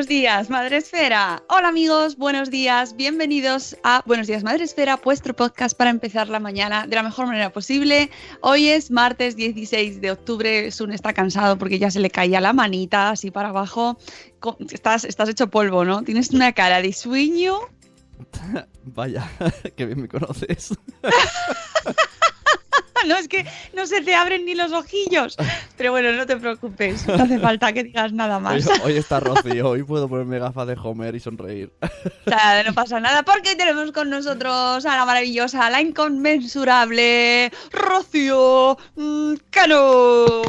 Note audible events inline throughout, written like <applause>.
Buenos días, Madre Esfera. Hola amigos, buenos días, bienvenidos a Buenos días, Madre Esfera, vuestro podcast para empezar la mañana de la mejor manera posible. Hoy es martes 16 de octubre, Sun está cansado porque ya se le caía la manita así para abajo. Estás, estás hecho polvo, ¿no? Tienes una cara de sueño. <laughs> Vaya, <laughs> que bien me conoces. <laughs> <laughs> No, es que no se te abren ni los ojillos. Pero bueno, no te preocupes, no hace falta que digas nada más. hoy está Rocío, hoy puedo ponerme gafas de Homer y sonreír. <laughs> No pasa nada porque hoy tenemos con nosotros a la maravillosa, a la inconmensurable Rocío Cano.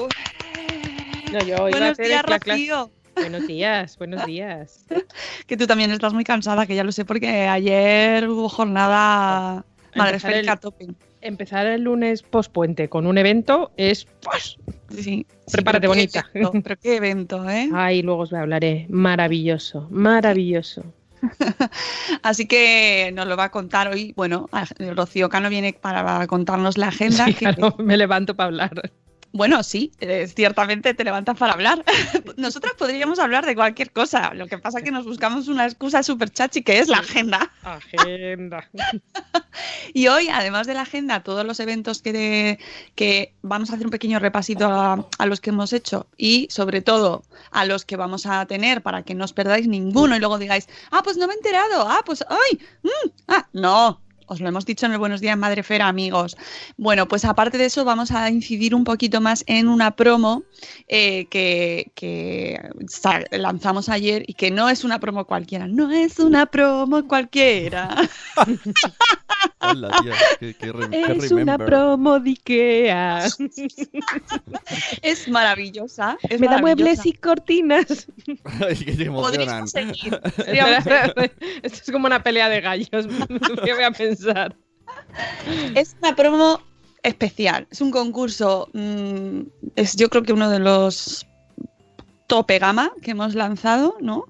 No, yo iba a Buenos hacer días. Rocío. Buenos días, buenos días. <laughs> Que tú también estás muy cansada, que ya lo sé porque ayer hubo jornada Madre Empezar el- tope. Empezar el lunes pospuente con un evento es. ¡pues! Sí, sí, Prepárate, pero qué bonita. evento, pero qué evento, ¿eh? Ay, luego os hablaré. Maravilloso, maravilloso. <laughs> Así que nos lo va a contar hoy. Bueno, Rocío Cano viene para contarnos la agenda. Sí, que- claro, me levanto para hablar. Bueno, sí, eh, ciertamente te levantas para hablar. <laughs> Nosotras podríamos hablar de cualquier cosa. Lo que pasa es que nos buscamos una excusa súper chachi que es la agenda. Agenda. <laughs> Y hoy, además de la agenda, todos los eventos que, que vamos a hacer un pequeño repasito a, a los que hemos hecho y sobre todo a los que vamos a tener para que no os perdáis ninguno y luego digáis, ah, pues no me he enterado, ah, pues, ay, mm, ah, no. Os lo hemos dicho en el Buenos Días Madrefera, amigos. Bueno, pues aparte de eso, vamos a incidir un poquito más en una promo eh, que, lanzamos ayer y que no es una promo cualquiera. No es una promo cualquiera. <laughs> Hola, tía, que, que re- que Es una promo de Ikea. <laughs> Es maravillosa. Es Me da muebles y cortinas. <laughs> Ay, que emocionan. Esto es como una pelea de gallos. ¿Qué voy a pensar? Es una promo especial. Es un concurso. mm, es yo creo que uno de los tope gama que hemos lanzado, ¿no?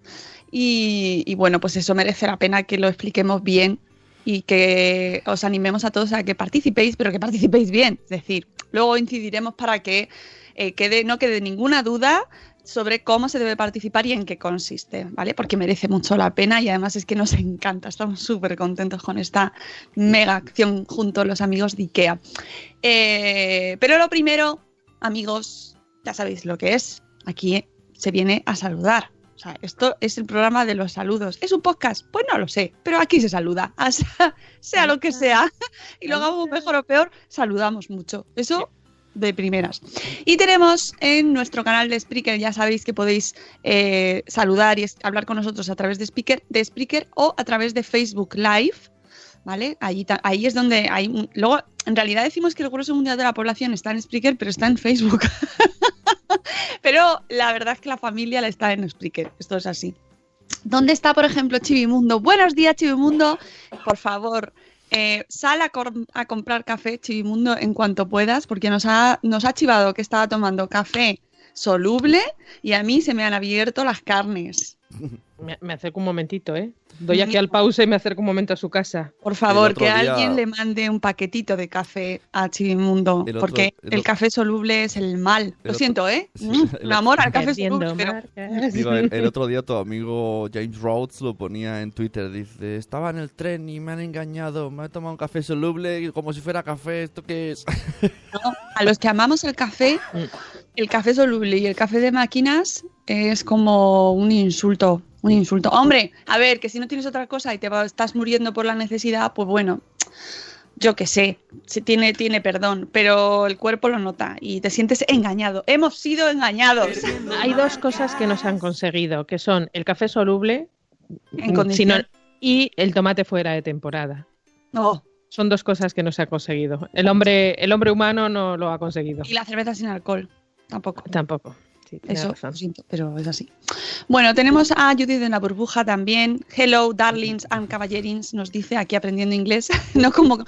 Y, bueno, pues eso merece la pena que lo expliquemos bien y que os animemos a todos a que participéis, pero que participéis bien. Es decir, luego incidiremos para que eh, quede, no quede ninguna duda sobre cómo se debe participar y en qué consiste, ¿vale? Porque merece mucho la pena y además es que nos <laughs> encanta, estamos súper contentos con esta mega acción junto a los amigos de IKEA. Eh, pero lo primero, amigos, ya sabéis lo que es, aquí se viene a saludar. O sea, esto es el programa de los saludos. ¿Es un podcast? Pues no lo sé, pero aquí se saluda. <laughs> O sea, sea lo que sea, <laughs> y lo hagamos mejor o peor, saludamos mucho. Eso de primeras. Y tenemos en nuestro canal de Spreaker, ya sabéis que podéis eh, saludar y hablar con nosotros a través de Spreaker, de Spreaker o a través de Facebook Live. ¿vale? Ta- ahí es donde hay... Luego, en realidad decimos que el grueso mundial de la población está en Spreaker, pero está en Facebook. <laughs> pero la verdad es que la familia la está en Spreaker, esto es así. ¿Dónde está, por ejemplo, Chivimundo? Buenos días, Chivimundo. Por favor, eh, sal a, a comprar café, Chivimundo, en cuanto puedas, porque nos ha, nos ha chivado que estaba tomando café soluble y a mí se me han abierto las carnes. Me, me acerco un momentito, ¿eh? Doy aquí al pausa y me acerco un momento a su casa. Por favor, que día- alguien le mande un paquetito de café a Chivimundo, El otro- porque el café soluble es el mal. el Lo siento, ¿eh? Sí, <laughs> el amor al café soluble, pero marcas. Digo, el, el <laughs> otro día tu amigo James Rhodes lo ponía en Twitter. Dice, estaba en el tren y me han engañado. Me he tomado un café soluble como si fuera café. ¿Esto qué es? no, a los que amamos el café, Mm. El café soluble y el café de máquinas es como un insulto, un insulto. Hombre, a ver, que si no tienes otra cosa y te va- estás muriendo por la necesidad, pues bueno, yo qué sé, se tiene, tiene perdón, pero el cuerpo lo nota y te sientes engañado. Hemos sido engañados. <laughs> Hay dos cosas que nos han conseguido, que son el café soluble En mm, sino- y el tomate fuera de temporada. No, Son dos cosas que no se ha conseguido. El hombre, el hombre humano no lo ha conseguido. y la cerveza sin alcohol, tampoco. Tampoco. Sí, Eso, razón. lo siento, pero es así. Bueno, tenemos a Judith en la burbuja también. Hello, darlings and caballerins, nos dice aquí aprendiendo inglés. <laughs> no como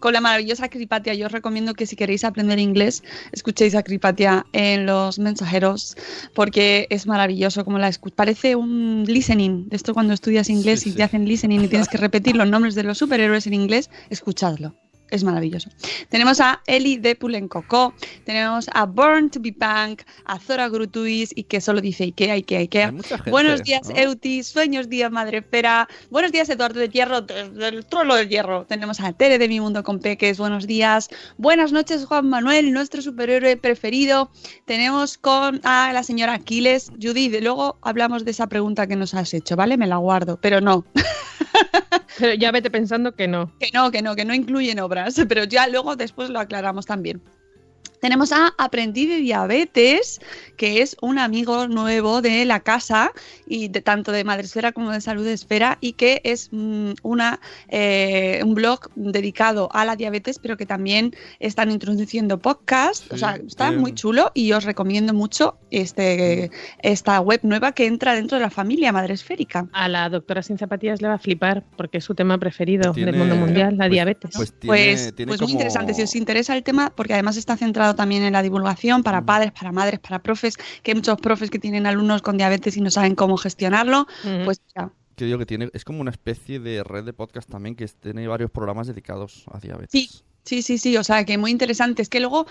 con la maravillosa Cripatia. Yo os recomiendo que si queréis aprender inglés, escuchéis a Cripatia en los mensajeros, porque es maravilloso como la escucha. Parece un listening. De esto cuando estudias inglés Sí, y sí. te hacen listening y tienes que repetir los nombres de los superhéroes en inglés, escuchadlo. Es maravilloso. Tenemos a Eli de Pulencocó, tenemos a Born to be Punk, a Zora Grutuis y que solo dice Ikea, Ikea, Ikea. Hay mucha gente, Buenos días, ¿no? Euti. Sueños días, Madre Espera. Buenos días, Eduardo de Hierro, desde el trono del hierro. Tenemos a Tere de Mi Mundo con Peques. Buenos días. Buenas noches, Juan Manuel, nuestro superhéroe preferido. Tenemos con a la señora Aquiles. Judith, luego hablamos de esa pregunta que nos has hecho, ¿vale? Me la guardo, pero no. <laughs> <laughs> Pero ya vete pensando que no. Que no, que no, que no incluyen obras, pero ya luego después lo aclaramos también. Tenemos a Aprendiz de Diabetes, que es un amigo nuevo de la casa, y de, tanto de Madresfera como de Salud Esfera, y que es mm, una, eh, un blog dedicado a la diabetes, pero que también están introduciendo podcast. o Sí, sea, está eh, muy chulo y os recomiendo mucho este, esta web nueva que entra dentro de la familia Madresférica. A la doctora sin zapatillas le va a flipar porque es su tema preferido Tiene- del mundo mundial, la pues- diabetes. Pues tiene, Pues, tiene pues muy interesante, si os interesa el tema, porque además está centrado también en la divulgación para Mm. padres, para madres, para profes, que hay muchos profes que tienen alumnos con diabetes y no saben cómo gestionarlo, Ujú. pues ya. Que digo que tiene, es como una especie de red de podcast también que tiene varios programas dedicados a diabetes. Sí. Sí, sí, sí, o sea que muy interesante. Es que luego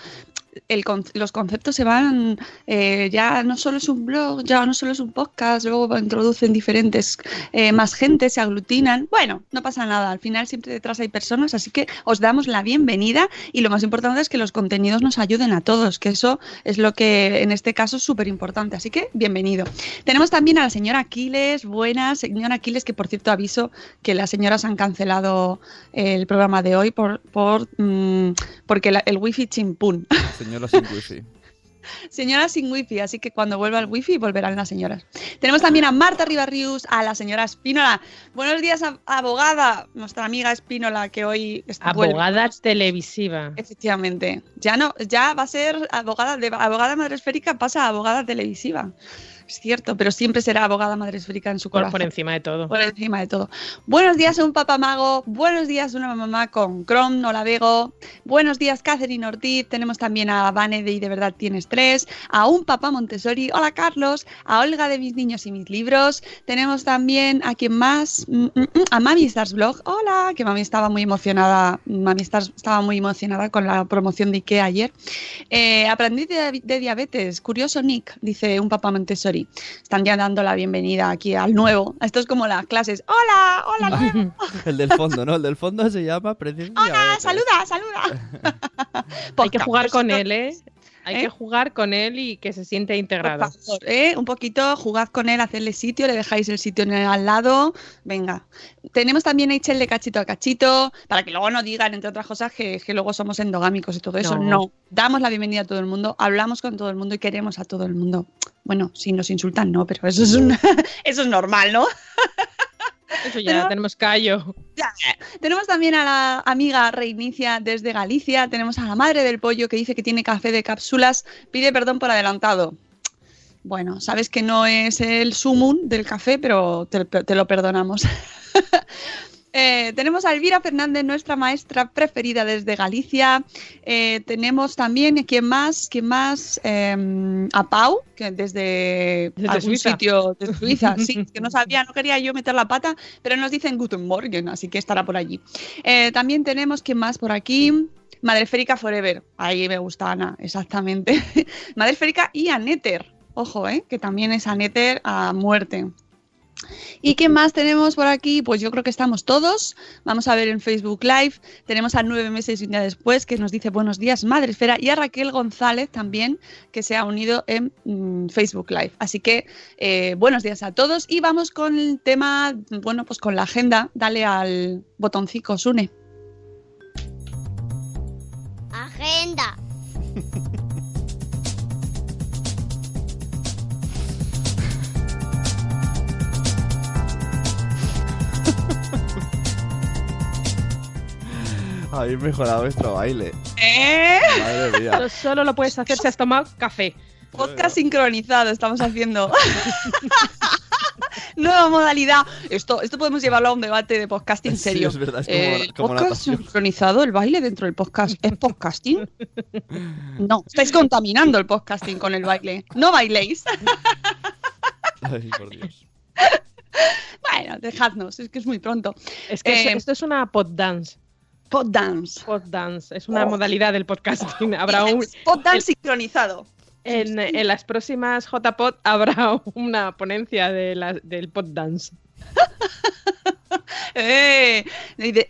el los conceptos se van, eh, ya no solo es un blog, ya no solo es un podcast, luego introducen diferentes, eh, más gente, se aglutinan. Bueno, no pasa nada, al final siempre detrás hay personas, así que os damos la bienvenida y lo más importante es que los contenidos nos ayuden a todos, que eso es lo que en este caso es súper importante, así que bienvenido. Tenemos también a la señora Aquiles, buenas, señora Aquiles, que por cierto aviso que las señoras han cancelado el programa de hoy por, por mm, porque la- el wifi chimpún. <laughs> Señora sin wifi. <laughs> Señoras sin wifi, así que cuando vuelva el wifi volverán las señoras. Tenemos también a Marta Ribarrius, a la señora Espínola. Buenos días, ab- abogada, nuestra amiga Espínola, que hoy está vuelve. Abogada televisiva. Efectivamente. Ya no, ya va a ser abogada de abogada madresférica, pasa a abogada televisiva. Es cierto, pero siempre será abogada madresférica en su corazón. por encima de todo. Por encima de todo. Buenos días, un papamago. Buenos días, una mamá con Chrome, no la vego. Buenos días, Catherine Ortiz. Tenemos también a Vane de Y de verdad tienes tres. A un papá Montessori. Hola, Carlos. A Olga de mis niños y mis libros. Tenemos también a quien más. Mm, mm, mm, a Mami Stars Blog. Hola, que Mami estaba muy emocionada. Mami Stars estaba muy emocionada con la promoción de IKEA ayer. Eh, aprendí de, de diabetes. Curioso, Nick, dice un papá Montessori. Están ya dando la bienvenida aquí al nuevo. Esto es como las clases. Hola, hola, nuevo. <laughs> El del fondo, ¿no? El del fondo se llama precisamente Hola, saluda, saluda. <laughs> Hay que jugar con él, ¿eh? Hay ¿Eh? que jugar con él y que se siente Por integrado. favor, ¿eh? Un poquito, jugad con él, hacerle sitio, le dejáis el sitio en el al lado. Venga. Tenemos también a de cachito a cachito, para que luego no digan, entre otras cosas, que, que luego somos endogámicos y todo eso. No. No. Damos la bienvenida a todo el mundo, hablamos con todo el mundo y queremos a todo el mundo. Bueno, si nos insultan, no, pero eso es, un, <laughs> eso es normal, ¿no? <laughs> Eso ya, tenemos callo. Ya. Tenemos también a la amiga Reinicia desde Galicia. Tenemos a la madre del pollo que dice que tiene café de cápsulas. Pide perdón por adelantado. Bueno, sabes que no es el sumum del café, pero te, te lo perdonamos. <laughs> Eh, tenemos a Elvira Fernández, nuestra maestra preferida desde Galicia. Eh, tenemos también, ¿quién más? ¿Quién más? Eh, a Pau, que desde, Desde algún Suiza. sitio de <laughs> Suiza, sí, que no sabía, no quería yo meter la pata, pero nos dicen Guten Morgen, así que estará por allí. Eh, también tenemos, ¿quién más por aquí? Madre Esférica Forever, ahí me gusta Ana, exactamente. <laughs> Madre Esférica y Aneter, ojo, que también es Aneter a muerte. ¿Y qué más tenemos por aquí? Pues yo creo que estamos todos. Vamos a ver en Facebook Live. Tenemos a nueve meses y un día después que nos dice buenos días, Madre Esfera. Y a Raquel González también, que se ha unido en mm, Facebook Live. Así que eh, buenos días a todos. Y vamos con el tema, bueno, pues con la agenda. Dale al botoncito, Sune. Agenda. <laughs> Habéis mejorado vuestro baile. ¿Eh? Madre mía. Pero solo lo puedes hacer si has tomado café. Podcast sincronizado estamos haciendo. <laughs> Nueva modalidad. Esto, esto podemos llevarlo a un debate de podcasting Sí, serio. es verdad, es como- Eh, como ¿Podcast sincronizado? ¿El baile dentro del podcast es podcasting? <laughs> No, estáis contaminando el podcasting con el baile. No bailéis. Ay, por Dios. Bueno, dejadnos, es que es muy pronto. Es que Eh, esto es una pod dance. Pod dance. Pod dance. Es una Oh. modalidad del podcasting. Habrá <laughs> un. Pod dance sincronizado. En, en las próximas JPod habrá <laughs> una ponencia de la- del pod dance. <laughs> <laughs> Eh,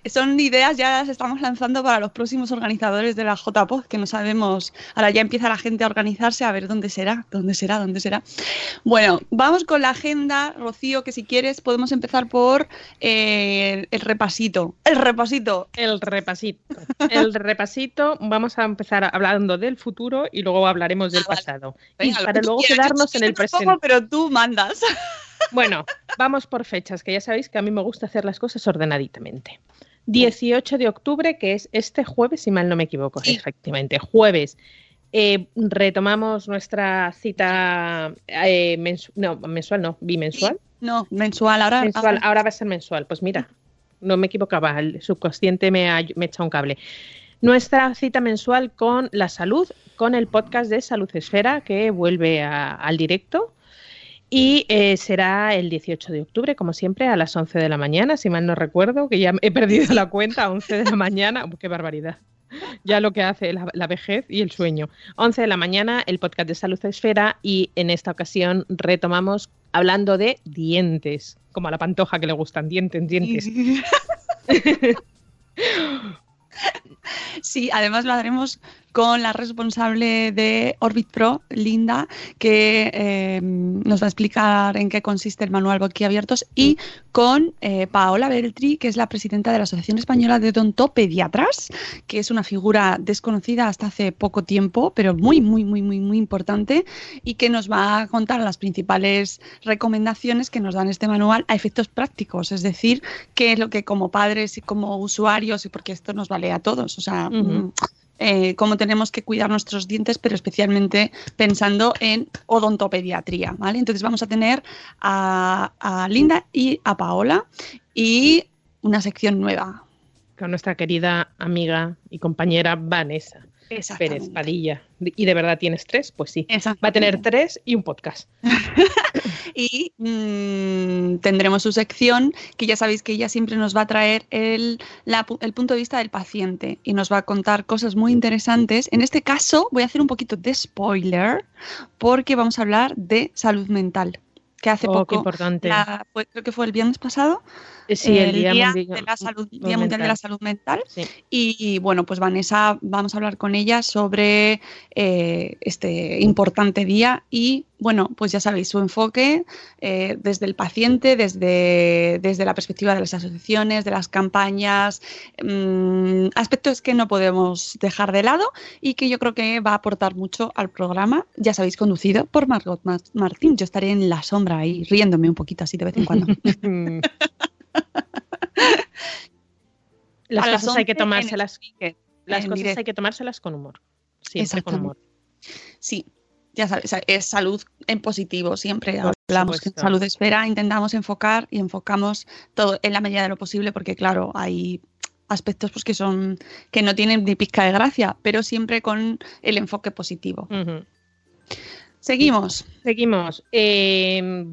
son ideas, ya las estamos lanzando para los próximos organizadores de la JPod, que no sabemos. Ahora ya empieza la gente a organizarse a ver dónde será, dónde será, dónde será. Bueno, vamos con la agenda, Rocío, que si quieres podemos empezar por eh, el repasito. El repasito. El repasito. El repasito, vamos a empezar hablando del futuro y luego hablaremos del Ah, pasado. Venga, y lo para luego quieras. quedarnos en el presente. Pero tú mandas. Bueno, vamos por fechas, que ya sabéis que a mí me gusta hacer las cosas ordenaditamente. 18 de octubre, que es este jueves, si mal no me equivoco, Sí. efectivamente, jueves. eh, retomamos nuestra cita eh, mensu- no, mensual, no, bimensual. No, mensual, ahora. Mensual, ahora- ahora va a ser mensual. Pues mira, no me equivocaba, el subconsciente me ha, me echa un cable. Nuestra cita mensual con la salud, con el podcast de Salud Esfera, que vuelve a- al directo. Y eh, será el 18 de octubre, como siempre, a las 11 de la mañana, si mal no recuerdo, que ya he perdido la cuenta, 11 de la mañana. ¡Qué barbaridad! Ya lo que hace la, la vejez y el sueño. 11 de la mañana, el podcast de Salud Esfera, y en esta ocasión retomamos hablando de dientes, como a la pantoja que le gustan dientes, dientes. <laughs> Sí, además lo haremos con la responsable de Orbit Pro, Linda, que eh, nos va a explicar en qué consiste el manual boquiabiertos, y con eh, Paola Beltri, que es la presidenta de la Asociación Española de Odontopediatras, que es una figura desconocida hasta hace poco tiempo, pero muy, muy, muy, muy, muy importante, y que nos va a contar las principales recomendaciones que nos dan este manual a efectos prácticos, es decir, qué es lo que como padres y como usuarios, y porque esto nos vale a todos, o sea, Ujú. mm, eh, cómo tenemos que cuidar nuestros dientes, pero especialmente pensando en odontopediatría, ¿vale? Entonces vamos a tener a, a Linda y a Paola y una sección nueva. Con nuestra querida amiga y compañera Vanessa Pérez Padilla. ¿Y de verdad tienes tres? Pues sí. Va a tener tres y un podcast. <laughs> y mm, tendremos su sección que ya sabéis que ella siempre nos va a traer el, la el punto de vista del paciente y nos va a contar cosas muy interesantes. En este caso voy a hacer un poquito de spoiler porque vamos a hablar de salud mental. Que hace Oh, poco, importante. la- fue- creo que fue el viernes pasado, Eh, Sí, el, Día, Mundial, de la salud, Día Mundial de la Mental. Salud Mental. Sí. Y bueno, pues Vanessa, vamos a hablar con ella sobre eh, este importante día y bueno, pues ya sabéis, su enfoque eh, desde el paciente, desde, desde la perspectiva de las asociaciones, de las campañas, mm, aspectos que no podemos dejar de lado y que yo creo que va a aportar mucho al programa. Ya sabéis, conducido por Margot Mar- Martín. Yo estaré en la sombra ahí riéndome un poquito así de vez en cuando. <laughs> <laughs> Las A las cosas hay que 11 en el tomárselas, las en cosas directo. hay que tomárselas con humor. Siempre con humor. Sí, ya sabes, es salud en positivo, siempre Por hablamos que salud esfera intentamos enfocar y enfocamos todo en la medida de lo posible porque claro, hay aspectos pues que son que no tienen ni pizca de gracia, pero siempre con el enfoque positivo. Seguimos. Seguimos. Eh,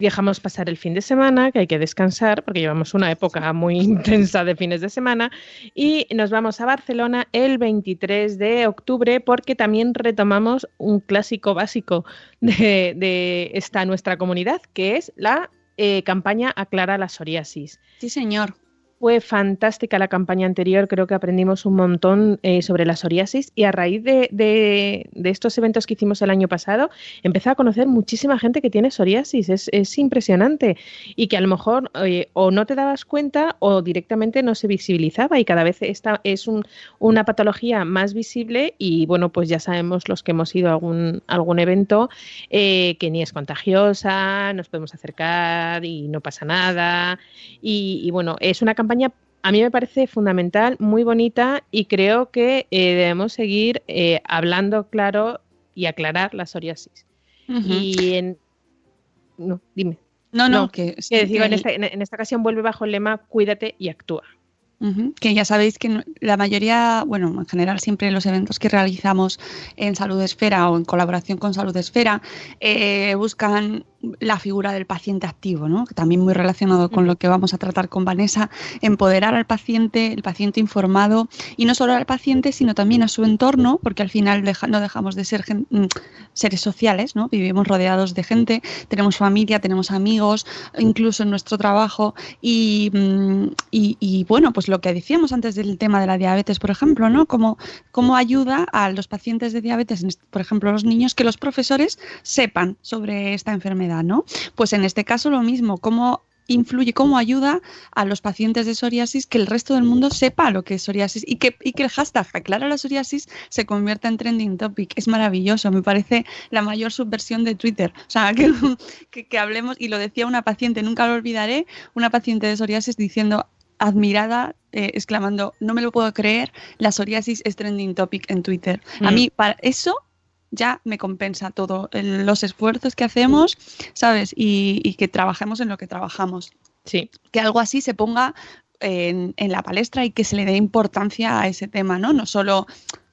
dejamos pasar el fin de semana, que hay que descansar, porque llevamos una época muy intensa de fines de semana, y nos vamos a Barcelona el 23 de octubre, porque también retomamos un clásico básico de, de esta nuestra comunidad, que es la eh, campaña Aclara la psoriasis. Sí, señor. Fue fantástica la campaña anterior, creo que aprendimos un montón eh, sobre la psoriasis y a raíz de, estos eventos que hicimos el año pasado, empecé a conocer muchísima gente que tiene psoriasis, es, es impresionante y que a lo mejor eh, o no te dabas cuenta o directamente no se visibilizaba y cada vez esta es un- una patología más visible y bueno, pues ya sabemos los que hemos ido a algún, algún evento eh, que ni es contagiosa, nos podemos acercar y no pasa nada. Y, y, bueno, es una campaña, a mí me parece fundamental, muy bonita y creo que eh, debemos seguir eh, hablando claro y aclarar la psoriasis. Y en... No, dime. no, no, no, que, en, esta, en- en esta ocasión vuelve bajo el lema Cuídate y actúa. Que ya sabéis que no- la mayoría, bueno, en general siempre los eventos que realizamos en Salud Esfera o en colaboración con Salud Esfera eh, buscan la figura del paciente activo, ¿no? También muy relacionado con lo que vamos a tratar con Vanessa, empoderar al paciente, el paciente informado y no solo al paciente, sino también a su entorno, porque al final deja- no dejamos de ser gen- mm, seres sociales, ¿no? Vivimos rodeados de gente, tenemos familia, tenemos amigos, incluso en nuestro trabajo y, mm, y- y, bueno, pues lo que decíamos antes del tema de la diabetes, por ejemplo, ¿no? Cómo, cómo ayuda a los pacientes de diabetes, por ejemplo, los niños, que los profesores sepan sobre esta enfermedad, ¿no? Pues en este caso lo mismo, cómo influye, cómo ayuda a los pacientes de psoriasis que el resto del mundo sepa lo que es psoriasis y que, y que el hashtag aclara la psoriasis se convierta en trending topic. Es maravilloso, me parece la mayor subversión de Twitter. O sea, que, <laughs> que, que hablemos, y lo decía una paciente, nunca lo olvidaré, una paciente de psoriasis diciendo admirada, eh, exclamando, no me lo puedo creer, la psoriasis es trending topic en Twitter. A Mm. mí, para eso ya me compensa todo, el- los esfuerzos que hacemos, ¿sabes? Y, y que trabajemos en lo que trabajamos. Sí. Que algo así se ponga en, en la palestra y que se le dé importancia a ese tema, ¿no? No solo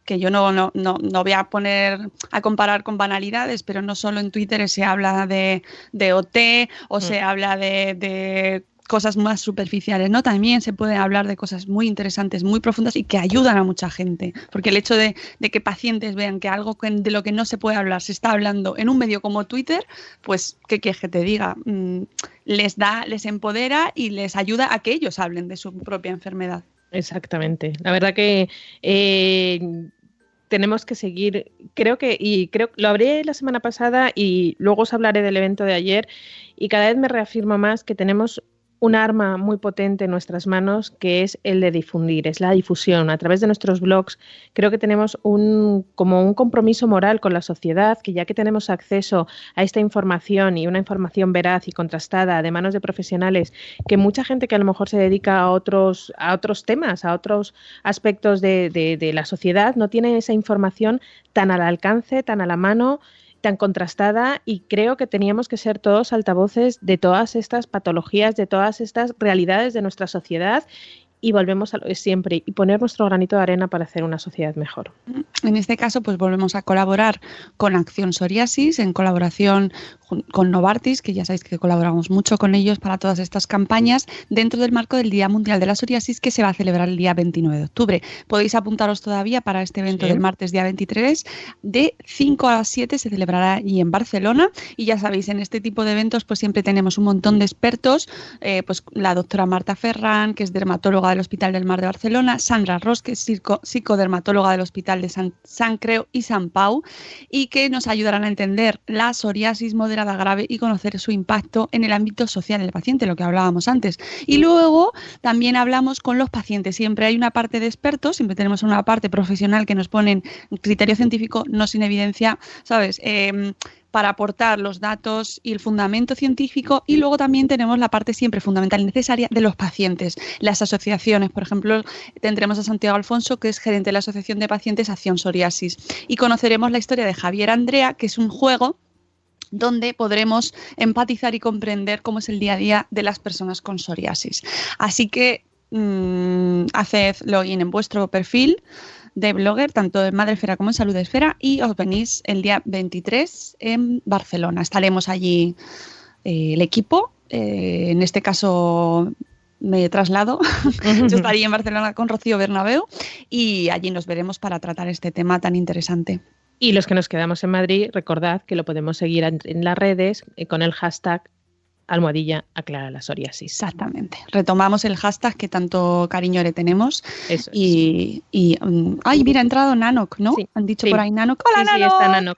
que yo no, no, no, no voy a poner a comparar con banalidades, pero no solo en Twitter se habla de, de OT o Mm. se habla de, de cosas más superficiales, ¿no? También se puede hablar de cosas muy interesantes, muy profundas y que ayudan a mucha gente. Porque el hecho de, que pacientes vean que algo de lo que no se puede hablar se está hablando en un medio como Twitter, pues, ¿qué quieres que te diga? Mm, les da, les empodera y les ayuda a que ellos hablen de su propia enfermedad. Exactamente. La verdad que eh, tenemos que seguir, creo que, y creo lo hablé la semana pasada y luego os hablaré del evento de ayer, y cada vez me reafirmo más que tenemos un arma muy potente en nuestras manos que es el de difundir, es la difusión. A través de nuestros blogs creo que tenemos un como un compromiso moral con la sociedad, que ya que tenemos acceso a esta información y una información veraz y contrastada de manos de profesionales, que mucha gente que a lo mejor se dedica a otros, a otros temas, a otros aspectos de, de- de la sociedad, no tiene esa información tan al alcance, tan a la mano tan contrastada y creo que teníamos que ser todos altavoces de todas estas patologías, de todas estas realidades de nuestra sociedad y volvemos a lo de siempre y poner nuestro granito de arena para hacer una sociedad mejor. En este caso, pues volvemos a colaborar con Acción Psoriasis, en colaboración con Novartis, que ya sabéis que colaboramos mucho con ellos para todas estas campañas, dentro del marco del Día Mundial de la Psoriasis, que se va a celebrar el día 29 de octubre. Podéis apuntaros todavía para este evento Sí. del martes día 23, de 5 a 7 se celebrará allí en Barcelona. Y ya sabéis, en este tipo de eventos, pues siempre tenemos un montón de expertos, eh, pues la doctora Marta Ferran, que es dermatóloga del Hospital del Mar de Barcelona, Sandra Ross, que es psico- psicodermatóloga del Hospital de San, San Creu y San Pau, y que nos ayudarán a entender la psoriasis moderada grave y conocer su impacto en el ámbito social del paciente, lo que hablábamos antes. Y luego también hablamos con los pacientes. Siempre hay una parte de expertos, siempre tenemos una parte profesional que nos ponen criterio científico, no sin evidencia, ¿sabes? Em, para aportar los datos y el fundamento científico y luego también tenemos la parte siempre fundamental y necesaria de los pacientes, las asociaciones. Por ejemplo, tendremos a Santiago Alfonso, que es gerente de la Asociación de Pacientes Acción Psoriasis y conoceremos la historia de Javier Andrea, que es un juego donde podremos empatizar y comprender cómo es el día a día de las personas con psoriasis. Así que mmm, haced login en vuestro perfil de blogger, tanto en Madresfera como en Salud Esfera, y os venís el día 23 en Barcelona. Estaremos allí eh, el equipo, eh, en este caso me traslado, <laughs> yo estaría en Barcelona con Rocío Bernabeu y allí nos veremos para tratar este tema tan interesante. Y los que nos quedamos en Madrid, recordad que lo podemos seguir en, en las redes eh, con el hashtag almohadilla aclara la psoriasis. Exactamente. Retomamos el hashtag que tanto cariño le tenemos. Eso es. Y, y, um, ay, mira, ha entrado Nanok, ¿no? Sí, Han dicho sí. por ahí Nanok. ¡Hola, Sí, sí, Nanok! está Nanok.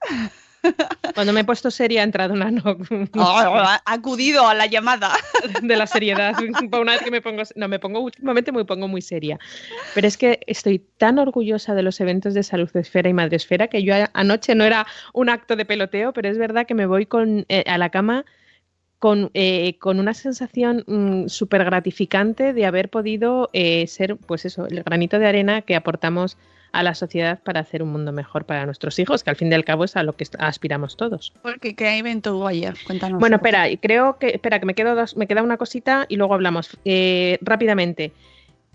Cuando me he puesto seria ha entrado Nanok. <laughs> ha acudido a la llamada. <laughs> de la seriedad. <laughs> Una vez que me pongo, no, me pongo últimamente me pongo muy seria. Pero es que estoy tan orgullosa de los eventos de Salud Esfera y Madre Esfera que yo anoche no era un acto de peloteo, pero es verdad que me voy con, eh, a la cama con, eh, con una sensación súper gratificante de haber podido eh, ser, pues eso, el granito de arena que aportamos a la sociedad para hacer un mundo mejor para nuestros hijos, que al fin y al cabo es a lo que aspiramos todos. Porque ¿qué evento hubo ayer? Cuéntanos. Bueno, espera, y creo que, espera, que me quedo dos, me queda una cosita y luego hablamos Eh, rápidamente.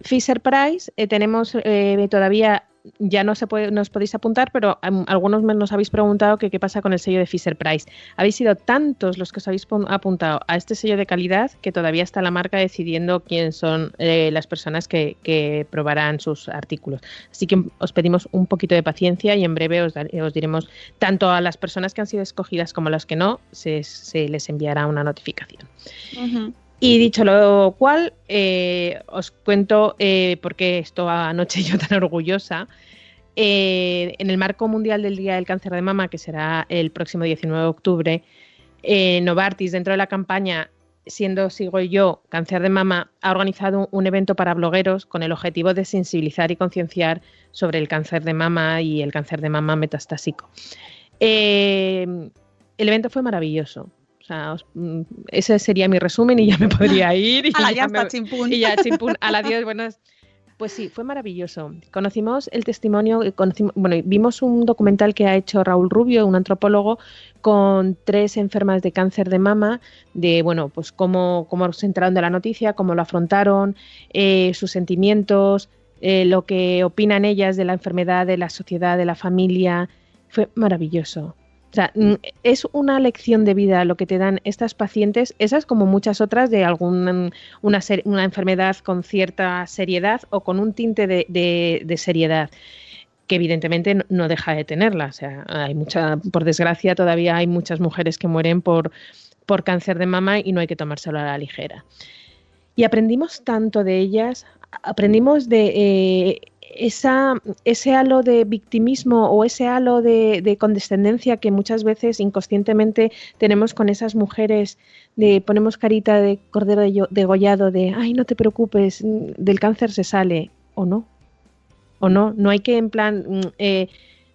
Fisher Price, eh, tenemos eh, todavía, ya no se puede, nos podéis apuntar, pero um, algunos nos habéis preguntado qué pasa con el sello de Fisher Price. Habéis sido tantos los que os habéis apuntado a este sello de calidad que todavía está la marca decidiendo quién son eh, las personas que, que probarán sus artículos. Así que os pedimos un poquito de paciencia y en breve os, os diremos tanto a las personas que han sido escogidas como a las que no, se, se les enviará una notificación. Y dicho lo cual, eh, os cuento eh, por qué esto anoche <laughs> yo tan orgullosa. Eh, en el marco mundial del Día del Cáncer de Mama, que será el próximo 19 de octubre, Novartis, dentro de la campaña Siendo Sigo Yo, Cáncer de Mama, ha organizado un evento para blogueros con el objetivo de sensibilizar y concienciar sobre el cáncer de mama y el cáncer de mama metastásico. El evento fue maravilloso. O sea, os- mm, ese sería mi resumen y ya me podría <laughs> ir. Y ya está, chimpún. y ya, <laughs> chimpún, al adiós, buenas. Pues sí, fue maravilloso. Conocimos el testimonio, eh, conocimos, bueno, vimos un documental que ha hecho Raúl Rubio, un antropólogo, con tres enfermas de cáncer de mama, de bueno, pues cómo, cómo se enteraron de la noticia, cómo lo afrontaron, eh, sus sentimientos, eh, lo que opinan ellas de la enfermedad, de la sociedad, de la familia. Fue maravilloso. O sea, es una lección de vida lo que te dan estas pacientes, esas como muchas otras de alguna una, enfermedad con cierta seriedad o con un tinte de, de- seriedad que evidentemente no- no deja de tenerla. O sea, hay mucha, por desgracia, todavía hay muchas mujeres que mueren por, por cáncer de mama y no hay que tomárselo a la ligera. Y aprendimos tanto de ellas, aprendimos de eh, esa, ese halo de victimismo o ese halo de, de condescendencia que muchas veces inconscientemente tenemos con esas mujeres de ponemos carita de cordero de- degollado de ay no te preocupes mm, del cáncer se sale o no o no no hay que en plan mm, eh,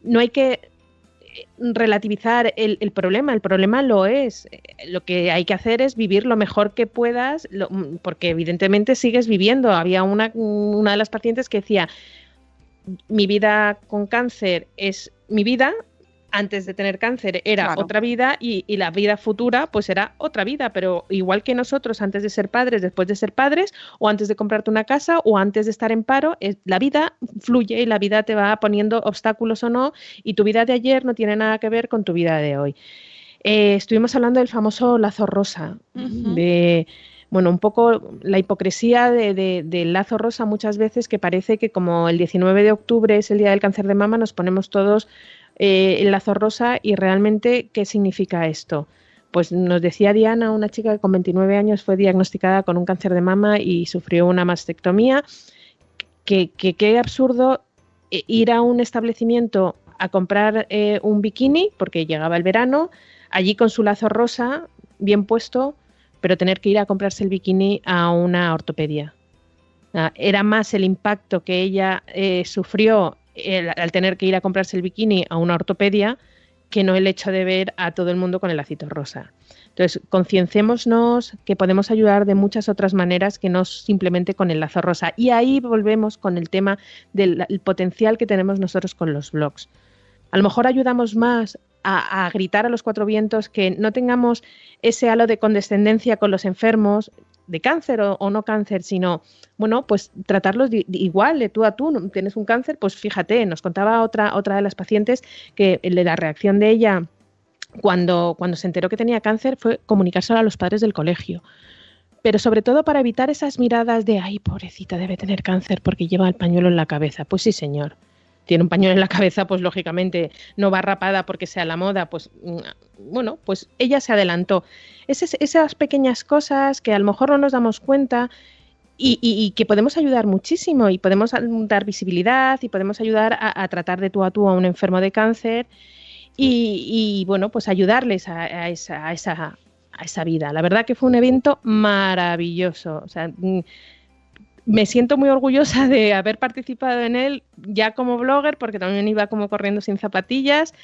no hay que eh, relativizar el, problema, el problema lo es. Eh, Lo que hay que hacer es vivir lo mejor que puedas, mm, porque evidentemente sigues viviendo. Había una, una de las pacientes que decía, mi vida con cáncer es mi vida, antes de tener cáncer era Claro. otra vida y, y la vida futura pues era otra vida, pero igual que nosotros antes de ser padres, después de ser padres, o antes de comprarte una casa, o antes de estar en paro, es- la vida fluye y la vida te va poniendo obstáculos o no, y tu vida de ayer no tiene nada que ver con tu vida de hoy. Eh, estuvimos hablando del famoso lazo rosa, de bueno, un poco la hipocresía de- de- del lazo rosa muchas veces que parece que como el 19 de octubre es el día del cáncer de mama, nos ponemos todos eh, el lazo rosa y realmente, ¿qué significa esto? Pues nos decía Diana, una chica que con 29 años fue diagnosticada con un cáncer de mama y sufrió una mastectomía, que que- qué absurdo eh, ir a un establecimiento a comprar eh, un bikini, porque llegaba el verano, allí con su lazo rosa bien puesto, pero tener que ir a comprarse el bikini a una ortopedia. Ah, Era más el impacto que ella eh, sufrió al tener que ir a comprarse el bikini a una ortopedia que no el hecho de ver a todo el mundo con el lacito rosa. Entonces, concienciémonos que podemos ayudar de muchas otras maneras que no simplemente con el lazo rosa. Y ahí volvemos con el tema del el potencial que tenemos nosotros con los blogs. A lo mejor ayudamos más a, gritar a los cuatro vientos que no tengamos ese halo de condescendencia con los enfermos de cáncer o, no cáncer, sino, bueno, pues tratarlos igual, de tú a tú. Tienes un cáncer, pues fíjate, nos contaba otra, otra de las pacientes que la reacción de ella cuando, cuando se enteró que tenía cáncer fue comunicárselo a los padres del colegio. Pero sobre todo para evitar esas miradas de, ay, pobrecita, debe tener cáncer porque lleva el pañuelo en la cabeza. Pues sí, señor. Tiene un pañuelo en la cabeza, pues lógicamente no va rapada porque sea la moda, pues bueno, pues ella se adelantó. Esas, pequeñas cosas que a lo mejor no nos damos cuenta y, que podemos ayudar muchísimo y podemos dar visibilidad y podemos ayudar a, tratar de tú a tú a un enfermo de cáncer y, bueno, pues ayudarles a, esa, a, esa, vida. La verdad que fue un evento maravilloso. O sea, me siento muy orgullosa de haber participado en él ya como blogger, porque también iba como corriendo sin zapatillas,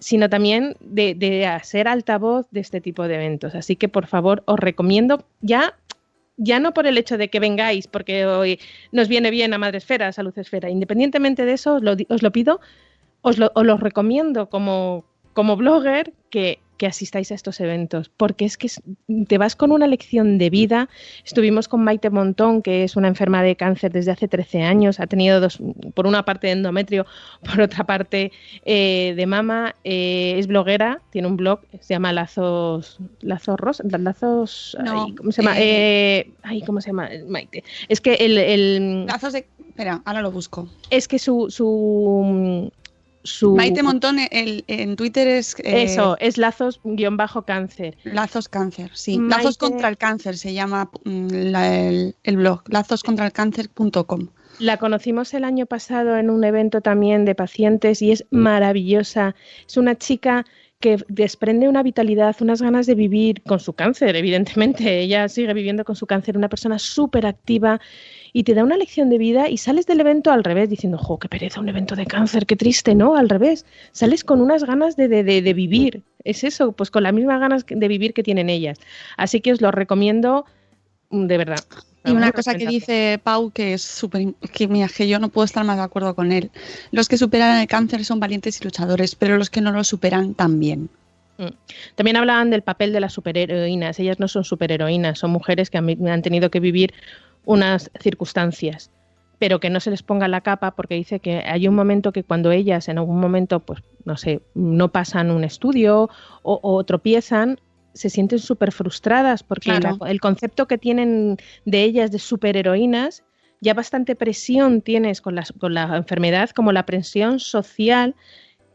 sino también de, de hacer altavoz de este tipo de eventos. Así que por favor os recomiendo ya ya no por el hecho de que vengáis, porque hoy nos viene bien a Madre Esfera, a Salud Esfera, independientemente de eso, os lo, os lo pido, os lo, os lo recomiendo como, como blogger que, que, asistáis a estos eventos, porque es que te vas con una lección de vida. Estuvimos con Maite Montón, que es una enferma de cáncer desde hace 13 años, ha tenido dos, por una parte de endometrio, <laughs> por otra parte eh, de mama, eh, es bloguera, tiene un blog, se llama Lazos, Lazos Rosa, Lazos, no, ay, ¿cómo se llama? Eh, ay, ¿cómo se llama? Maite. Es que el, el... Lazos de... Espera, ahora lo busco. Es que su, su su... Maite Montón el, en Twitter es... Eh, Eso, es lazos-cáncer. Lazos cáncer, sí. Maite... Lazos contra el cáncer se llama la, el, el, blog, lazoscontralcáncer.com. La conocimos el año pasado en un evento también de pacientes y es maravillosa. Es una chica que desprende una vitalidad, unas ganas de vivir con su cáncer, evidentemente. Ella sigue viviendo con su cáncer, una persona súper activa y te da una lección de vida y sales del evento al revés diciendo, jo, qué pereza, un evento de cáncer, qué triste, ¿no? Al revés, sales con unas ganas de, de, de, de vivir. Es eso, pues con las mismas ganas de vivir que tienen ellas. Así que os lo recomiendo de verdad. Y una cosa que dice Pau que es súper que, mira, que yo no puedo estar más de acuerdo con él. Los que superan el cáncer son valientes y luchadores, pero los que no lo superan también. También hablaban del papel de las superheroínas. Ellas no son superheroínas, son mujeres que han tenido que vivir unas circunstancias, pero que no se les ponga la capa porque dice que hay un momento que cuando ellas en algún momento, pues no sé, no pasan un estudio o, o tropiezan, se sienten súper frustradas porque claro. la, el concepto que tienen de ellas de superheroínas, ya bastante presión tienes con la, con la enfermedad como la presión social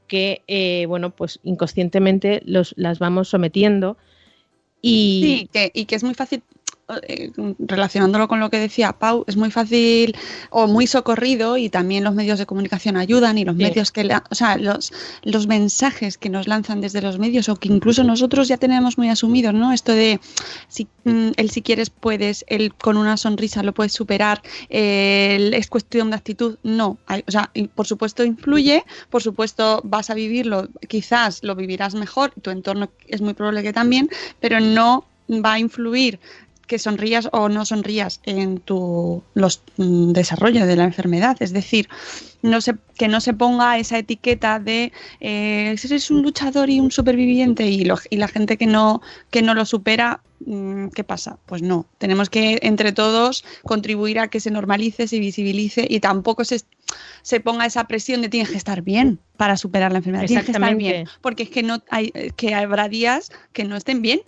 que, eh, bueno, pues inconscientemente los, las vamos sometiendo. Y... Sí, que, y que es muy fácil eh, relacionándolo con lo que decía Pau, es muy fácil o muy socorrido y también los medios de comunicación ayudan y los sí. medios que, o sea, los, los mensajes que nos lanzan desde los medios o que incluso nosotros ya tenemos muy asumidos, ¿no? Esto de si, mm, el si quieres puedes, el con una sonrisa lo puedes superar, el, es cuestión de actitud, no, hay, o sea, por supuesto influye, por supuesto vas a vivirlo, quizás lo vivirás mejor, tu entorno es muy probable que también, pero no va a influir que sonrías o no sonrías en tu los, mm, desarrollo de la enfermedad. Es decir, no se, que no se ponga esa etiqueta de eh, eres un luchador y un superviviente y, lo, y la gente que no, que no lo supera, mm, ¿qué pasa? Pues no. Tenemos que entre todos contribuir a que se normalice, se visibilice y tampoco se, se ponga esa presión de tienes que estar bien para superar la enfermedad. Tienes que estar bien. Porque es que no hay, que habrá días que no estén bien.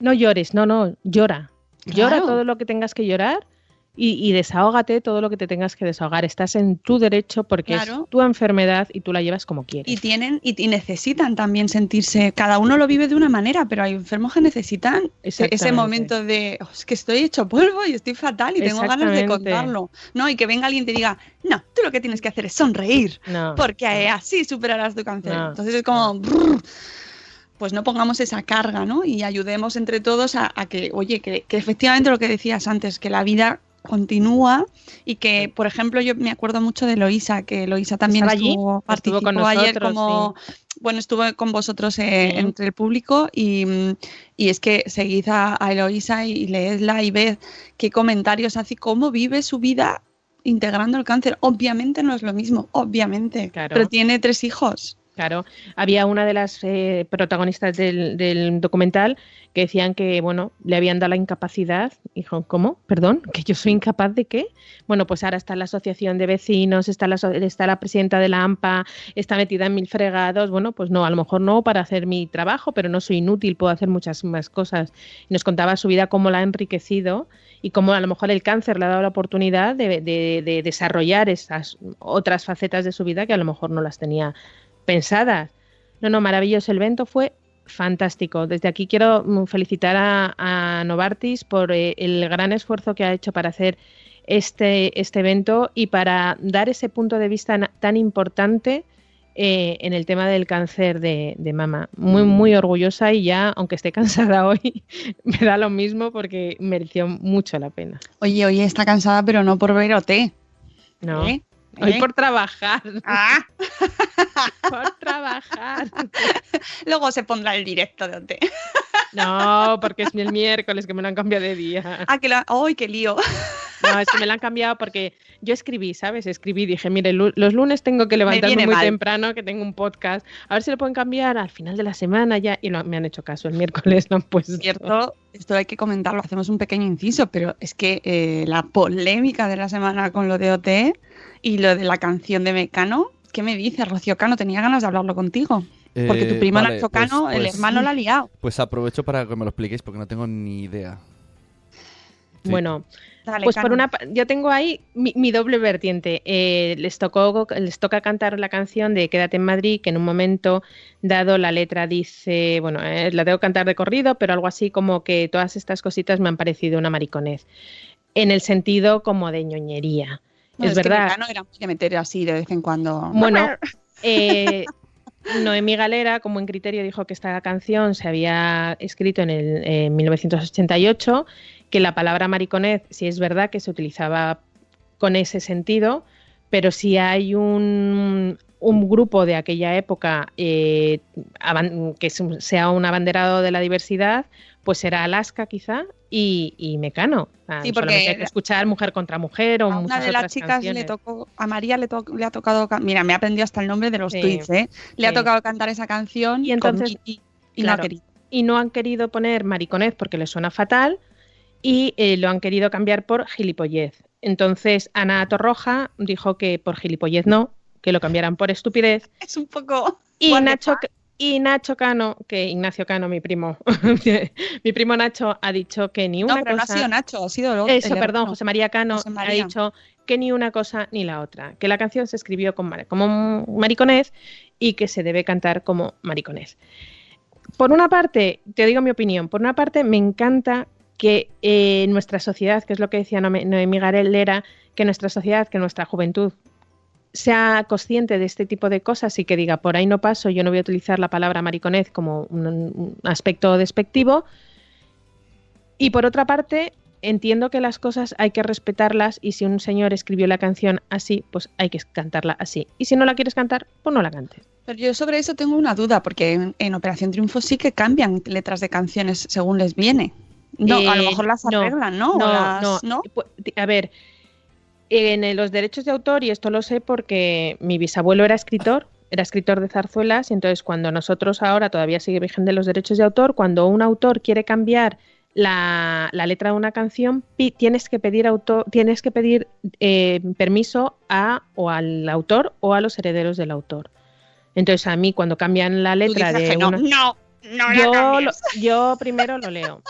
No llores, no, no, llora. Claro. Llora todo lo que tengas que llorar y, y, desahógate todo lo que te tengas que desahogar. Estás en tu derecho porque claro. es tu enfermedad y tú la llevas como quieres. Y tienen y, y, necesitan también sentirse. Cada uno lo vive de una manera, pero hay enfermos que necesitan ese momento de oh, es que estoy hecho polvo y estoy fatal y tengo ganas de contarlo, no y que venga alguien y te diga no, tú lo que tienes que hacer es sonreír no, porque no. así superarás tu cáncer. No, Entonces es como brrr, pues no pongamos esa carga, ¿no? Y ayudemos entre todos a, a que, oye, que, que, efectivamente lo que decías antes, que la vida continúa y que, por ejemplo, yo me acuerdo mucho de Loisa, que Loisa también estuvo, allí? participó estuvo nosotros, ayer como, sí. bueno, estuve con vosotros eh, Sí. entre el público y, y es que seguid a, a Eloisa y leedla y ved qué comentarios hace y cómo vive su vida integrando el cáncer. Obviamente no es lo mismo, obviamente, Claro. pero tiene tres hijos. Claro, había una de las eh, protagonistas del, documental que decían que, bueno, le habían dado la incapacidad. Dijo, ¿cómo? ¿Perdón? ¿Que yo soy incapaz de qué? Bueno, pues ahora está la asociación de vecinos, está la, está la presidenta de la AMPA, está metida en mil fregados. Bueno, pues no, a lo mejor no para hacer mi trabajo, pero no soy inútil, puedo hacer muchas más cosas. Y nos contaba su vida, cómo la ha enriquecido y cómo a lo mejor el cáncer le ha dado la oportunidad de- de desarrollar esas otras facetas de su vida que a lo mejor no las tenía pensadas. No, no, maravilloso. El evento fue fantástico. Desde aquí quiero mm, felicitar a, a Novartis por eh, el gran esfuerzo que ha hecho para hacer este, este evento y para dar ese punto de vista tan importante eh, en el tema del cáncer de, de mama. Muy, muy orgullosa y ya, aunque esté <laughs> cansada hoy, me da lo mismo porque mereció mucho la pena. Oye, oye, está cansada, pero no por ver OT. ¿no? ¿eh? Hoy ¿Eh? por trabajar. Ah, <laughs> por trabajar. <laughs> luego se pondrá el directo de OT. No, porque es el miércoles que me lo han cambiado de día. Ah, que la... ¡Ay, qué lío! No, es que me lo han cambiado porque yo escribí, ¿sabes? Escribí, dije, mire, lu- los lunes tengo que levantarme muy mal. temprano, que tengo un podcast. A ver si lo pueden cambiar al final de la semana ya. Y lo- me han hecho caso, el miércoles lo han puesto. cierto, esto hay que comentarlo, hacemos un pequeño inciso, pero es que eh, la polémica de la semana con lo de OT y lo de la canción de Mecano, ¿qué me dices, Rocío Cano? Tenía ganas de hablarlo contigo. Porque tu Eh, primo vale, Nacho pues- Cano, el pues- hermano la ha liado. Pues aprovecho para que me lo expliquéis porque no tengo ni idea. Sí. Bueno, Dale, pues por una pa- yo tengo ahí mi, mi doble vertiente. Eh, les tocó les toca cantar la canción de Quédate en Madrid, que en un momento dado la letra dice, bueno, eh, la tengo que cantar de corrido, pero algo así como que todas estas cositas me han parecido una mariconez. En el sentido como de ñoñería. No, es verdad. Mecano era muy de meter así de vez en cuando. Bueno, eh, <laughs> Noemí Galera, como en criterio, dijo que esta canción se había escrito en el eh, 1988, que la palabra mariconez, sí es verdad que se utilizaba con ese sentido, pero si hay un, un grupo de aquella época eh, que sea un abanderado de la diversidad, pues será Alaska quizá y, y Mecano. Ah, Sí, porque hay que escuchar Mujer contra Mujer o a una de las chicas canciones. le tocó, a María le, to- le ha tocado, ca- mira, me ha aprendido hasta el nombre de los Sí. tweets, ¿eh? Le ha tocado cantar esa canción Y entonces- con y no ha claro. querido. y no han querido poner mariconez porque les suena fatal y eh, lo han querido cambiar por gilipollez. Entonces Ana Torroja dijo que por gilipollez no, que lo cambiaran por estupidez <laughs> Es un poco... y Nacho y Nacho Cano, que Ignacio Cano, mi primo, <laughs> mi primo Nacho ha dicho que ni una No, pero no ha cosa sido Nacho, ha sido el- eso, perdón. José María Cano José ha dicho que ni una cosa ni la otra, que la canción se escribió con como mariconez y que se debe cantar como mariconez. Por una parte, te digo mi opinión, por una parte me encanta que eh, nuestra sociedad, que es lo que decía Noemí Galera, que nuestra sociedad, que nuestra juventud sea consciente de este tipo de cosas y que diga, por ahí no paso, yo no voy a utilizar la palabra mariconez como un, un aspecto despectivo. Y por otra parte, entiendo que las cosas hay que respetarlas y si un señor escribió la canción así, pues hay que cantarla así. Y si no la quieres cantar, pues no la cantes. Pero yo sobre eso tengo una duda, porque en, en Operación Triunfo sí que cambian letras de canciones según les viene. No, a lo Eh, mejor las arreglan, ¿no? O No, las- no, ¿no? Pu- A ver, en eh, los derechos de autor, y esto lo sé porque mi bisabuelo era escritor, era escritor de zarzuelas, y entonces cuando nosotros ahora todavía sigue vigente los derechos de autor, cuando un autor quiere cambiar la, la letra de una canción, pi- tienes que pedir autor, tienes que pedir eh, permiso a o al autor o a los herederos del autor. Entonces a mí cuando cambian la letra de que no, una... no, no la yo, lo- yo primero lo leo.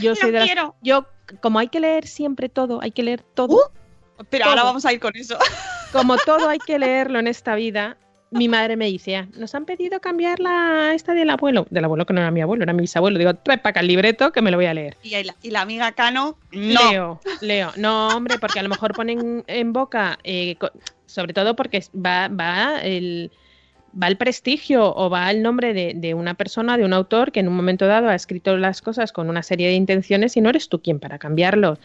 Yo <laughs> soy No de las- quiero. yo, como hay que leer siempre todo, hay que leer todo. Uh, Pero ahora vamos a ir con eso. <laughs> Como todo hay que leerlo en esta vida, mi madre me dice, "Ah, nos han pedido cambiar la esta del abuelo. Del abuelo que no era mi abuelo, era mi bisabuelo. Digo, trae para acá el libreto que me lo voy a leer. Y, la, y la amiga Cano, no. Leo, leo. No, hombre, porque a lo mejor ponen en boca, eh, sobre todo porque va, va el va el prestigio o va el nombre de, de una persona, de un autor que en un momento dado ha escrito las cosas con una serie de intenciones y no eres tú quien para cambiarlo.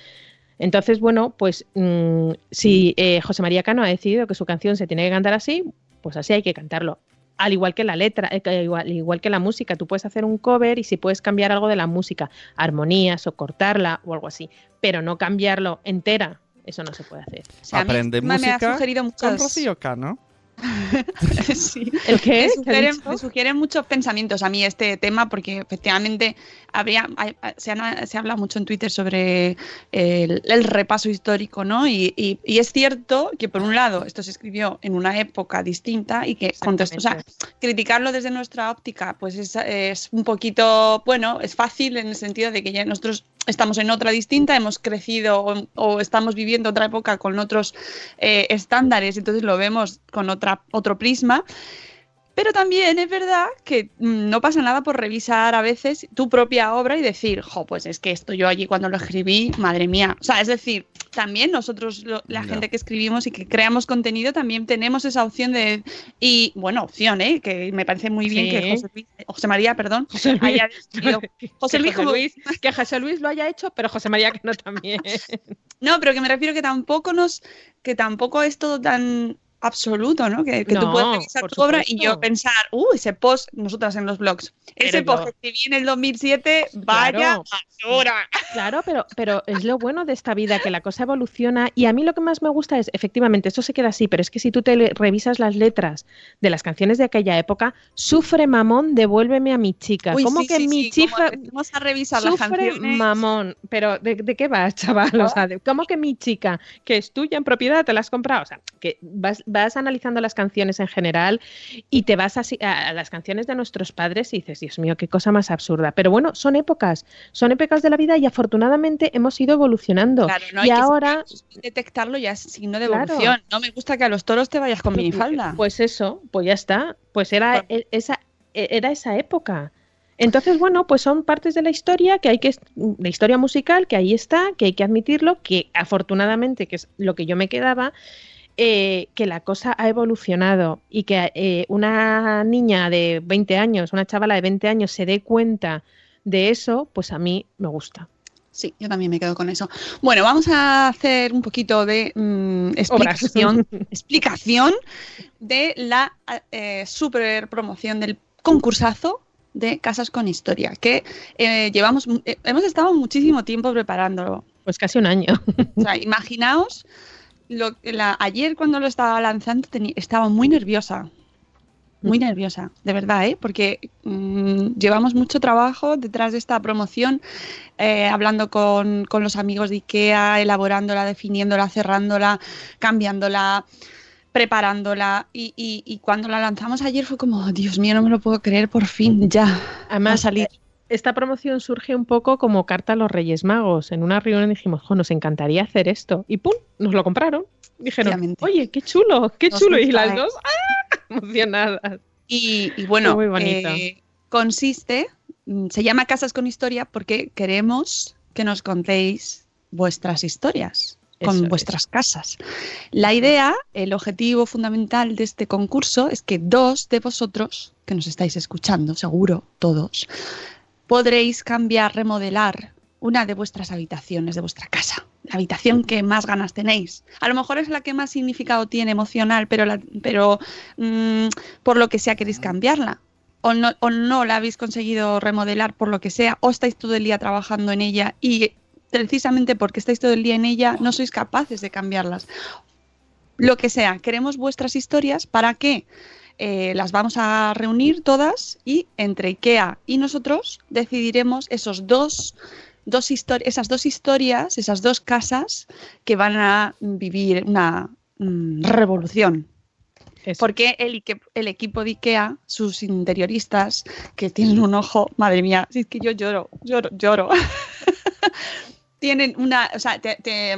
Entonces, bueno, pues mm, si eh, José María Cano ha decidido que su canción se tiene que cantar así, pues así hay que cantarlo. al igual que la letra, eh, igual, igual que la música, tú puedes hacer un cover y si puedes cambiar algo de la música, armonías o cortarla o algo así, pero no cambiarlo entera, eso no se puede hacer. O sea, a mí Aprende me- me ha música sugerido con Rocío Cano. <laughs> Sí. ¿El qué? Me ¿Qué has sugieren, dicho? me sugieren muchos pensamientos a mí este tema porque efectivamente habría, se, han- se habla mucho en Twitter sobre el, el repaso histórico, ¿no? Y, y- y es cierto que por un lado esto se escribió en una época distinta y que o sea, criticarlo desde nuestra óptica pues es, es un poquito, bueno, es fácil en el sentido de que ya nosotros estamos en otra distinta, hemos crecido o, estamos viviendo otra época con otros eh, estándares, entonces lo vemos con otra, otro prisma. Pero también es verdad que mm, no pasa nada por revisar a veces tu propia obra y decir, jo, pues es que esto yo allí cuando lo escribí, madre mía. O sea, es decir, también nosotros, lo- la gente que escribimos y que creamos contenido, también tenemos esa opción de. Y bueno, opción, ¿eh? Que me parece muy bien Sí. que José, Luis- José María, perdón, José Luis. haya decidido. <laughs> José Que Luis, como- que José Luis lo haya hecho, pero José María que no también. <laughs> No, pero que me refiero que tampoco nos. que tampoco es todo tan absoluto, ¿no? Que, que tú puedes revisar tu obra y yo pensar, uh, ese post, nosotras en los blogs, ese Pero post yo- que escribí en el 2007, vaya Claro. basura. Claro, pero, pero es lo bueno de esta vida, que la cosa evoluciona. Y a mí lo que más me gusta es, efectivamente, esto se queda así, pero es que si tú te revisas las letras de las canciones de aquella época, sufre mamón, devuélveme a mi chica. Uy, ¿Cómo sí, que sí, mi sí, chica empecemos a revisar las sufre canciones. mamón? Pero ¿de, de qué vas, chaval? O sea, de- ¿cómo que mi chica, que es tuya en propiedad, te la has comprado? O sea, que vas, vas analizando las canciones en general y te vas a, a las canciones de nuestros padres y dices, Dios mío, qué cosa más absurda. Pero bueno, son épocas, son épocas de la vida y afortunadamente hemos ido evolucionando. Claro, no, y hay que ahora, detectarlo ya es signo de Claro. evolución. No me gusta que a los toros te vayas con minifalda. pues eso, pues ya está. Pues era, e- esa, e- era esa época. Entonces, bueno, pues son partes de la historia que hay que, la historia musical, que ahí está, que hay que admitirlo, que afortunadamente, que es lo que yo me quedaba, eh, que la cosa ha evolucionado y que eh, una niña de 20 años, una chavala de 20 años se dé cuenta de eso, pues a mí me gusta. Sí, yo también me quedo con eso. Bueno, vamos a hacer un poquito de mm, explicación, <laughs> explicación de la eh, super promoción del concursazo de Casas con Historia, que eh, llevamos, eh, hemos estado muchísimo tiempo preparándolo. Pues casi un año. O sea, imaginaos, lo, la, ayer cuando lo estaba lanzando estaba muy nerviosa. Muy nerviosa, de verdad, ¿eh? porque mm, llevamos mucho trabajo detrás de esta promoción, eh, hablando con, con los amigos de IKEA, elaborándola, definiéndola, cerrándola, cambiándola, preparándola. Y, y- y cuando la lanzamos ayer fue como, Dios mío, no me lo puedo creer, por fin, ya. Además, salir. Esta promoción surge un poco como carta a los Reyes Magos. En una reunión dijimos, jo, nos encantaría hacer esto. Y ¡pum! Nos lo compraron. Dijeron, oye, qué chulo, qué Nos chulo. Y las ¿eh? dos, ¡ah! <laughs> emocionadas. Y, y bueno, Muy bonito. eh, consiste, mm, se llama Casas con Historia porque queremos que nos contéis vuestras historias con Eso es. vuestras casas. La idea, el objetivo fundamental de este concurso es que dos de vosotros, que nos estáis escuchando, seguro todos, podréis cambiar, remodelar una de vuestras habitaciones de vuestra casa, la habitación que más ganas tenéis. A lo mejor es la que más significado tiene emocional, pero, mm, por lo que sea queréis cambiarla. O no, o no la habéis conseguido remodelar por lo que sea, o estáis todo el día trabajando en ella y precisamente porque estáis todo el día en ella no sois capaces de cambiarlas. Lo que sea, queremos vuestras historias para que eh, las vamos a reunir todas y entre IKEA y nosotros decidiremos esos dos, dos esas dos historias, esas dos casas que van a vivir una mm, revolución. Eso. Porque el, el equipo de IKEA, sus interioristas, que tienen un ojo, madre mía, si es que yo lloro, lloro, lloro. <laughs> tienen una, o sea, te- te,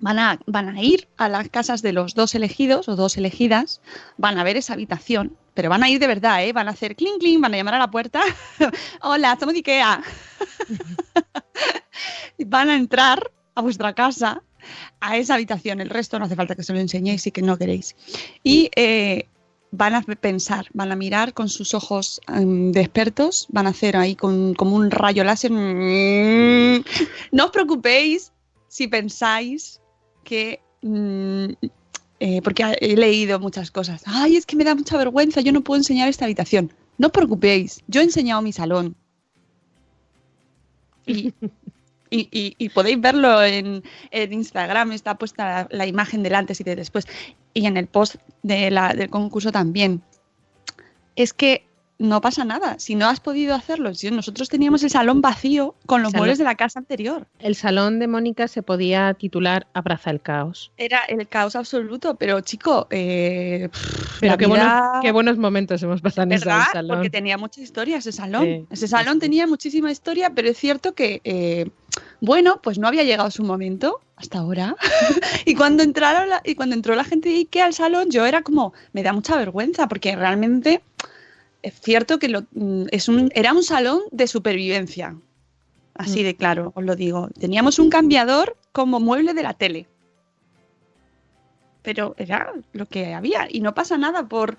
van, a, van a ir a las casas de los dos elegidos o dos elegidas, van a ver esa habitación, pero van a ir de verdad, ¿eh? Van a hacer clink, clink, van a llamar a la puerta. <laughs> Hola, somos IKEA. <laughs> van a entrar a vuestra casa, a esa habitación. El resto no hace falta que se lo enseñéis si que no queréis. Y eh, van a pensar, van a mirar con sus ojos em, de expertos, van a hacer ahí con, como un rayo láser. <laughs> No os preocupéis si pensáis que mm, eh, porque he leído muchas cosas. Ay, es que me da mucha vergüenza, yo no puedo enseñar esta habitación. No os preocupéis, yo he enseñado mi salón. Y, y- podéis verlo en, en Instagram, está puesta la, la imagen del antes y de después. Y en el post de la- del concurso también. Es que no pasa nada. Si no has podido hacerlo, si nosotros teníamos el salón vacío con los Salón. muebles de la casa anterior. El salón de Mónica se podía titular Abraza el caos. Era el caos absoluto, pero chico, eh, Pero qué, vida- buenos, qué buenos momentos hemos pasado en ese salón. Porque tenía mucha historia ese salón. Sí, ese salón sí. tenía muchísima historia, pero es cierto que, eh, bueno, pues no había llegado su momento hasta ahora. <laughs> y cuando entraron la- y cuando entró la gente de Ikea al salón, yo era como, me da mucha vergüenza, porque realmente es cierto que lo- mm, es un, era un salón de supervivencia. Así Mm. de claro, os lo digo. Teníamos un cambiador como mueble de la tele. Pero era lo que había. Y no pasa nada por,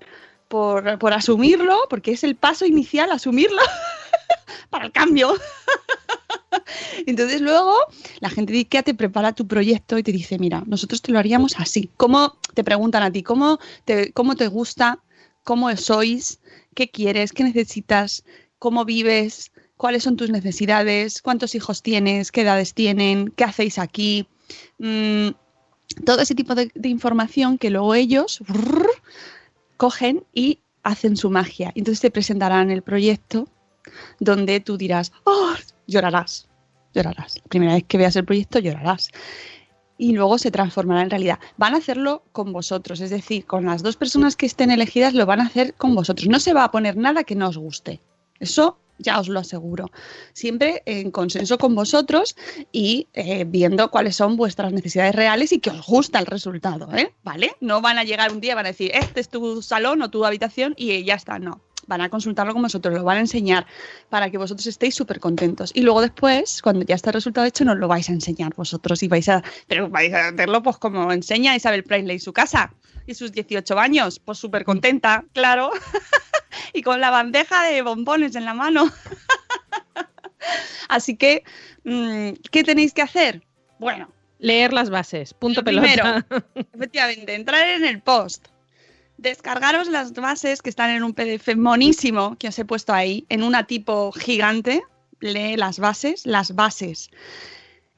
por, por asumirlo, porque es el paso inicial, asumirlo <laughs> para el cambio. <laughs> Entonces luego la gente de IKEA te prepara tu proyecto y te dice, mira, nosotros te lo haríamos así. ¿Cómo te preguntan a ti? ¿Cómo te, cómo te gusta? ¿Cómo sois? ¿Qué quieres? ¿Qué necesitas? ¿Cómo vives? ¿Cuáles son tus necesidades? ¿Cuántos hijos tienes? ¿Qué edades tienen? ¿Qué hacéis aquí? Mm, todo ese tipo de, información que luego ellos cogen y hacen su magia. Entonces te presentarán el proyecto donde tú dirás, oh, llorarás, llorarás. La primera vez que veas el proyecto llorarás. Y luego se transformará en realidad. Van a hacerlo con vosotros, es decir, con las dos personas que estén elegidas lo van a hacer con vosotros. No se va a poner nada que no os guste. Eso ya os lo aseguro. Siempre en consenso con vosotros y eh, viendo cuáles son vuestras necesidades reales y que os gusta el resultado, ¿eh? ¿Vale? No van a llegar un día y van a decir, este es tu salón o tu habitación y ya está, no. Van a consultarlo con vosotros, lo van a enseñar para que vosotros estéis súper contentos. Y luego después, cuando ya está el resultado hecho, nos lo vais a enseñar vosotros y vais a, pero vais a hacerlo pues como enseña Isabel Presley su casa y sus 18 años, pues súper contenta, claro, <laughs> y con la bandeja de bombones en la mano. <laughs> Así que, mm, ¿qué tenéis que hacer? Bueno, Leer las bases. Punto Lo primero. pelota. efectivamente, entrar en el post, descargaros las bases que están en un PDF monísimo que os he puesto ahí, en una tipo gigante, lee las bases, las bases.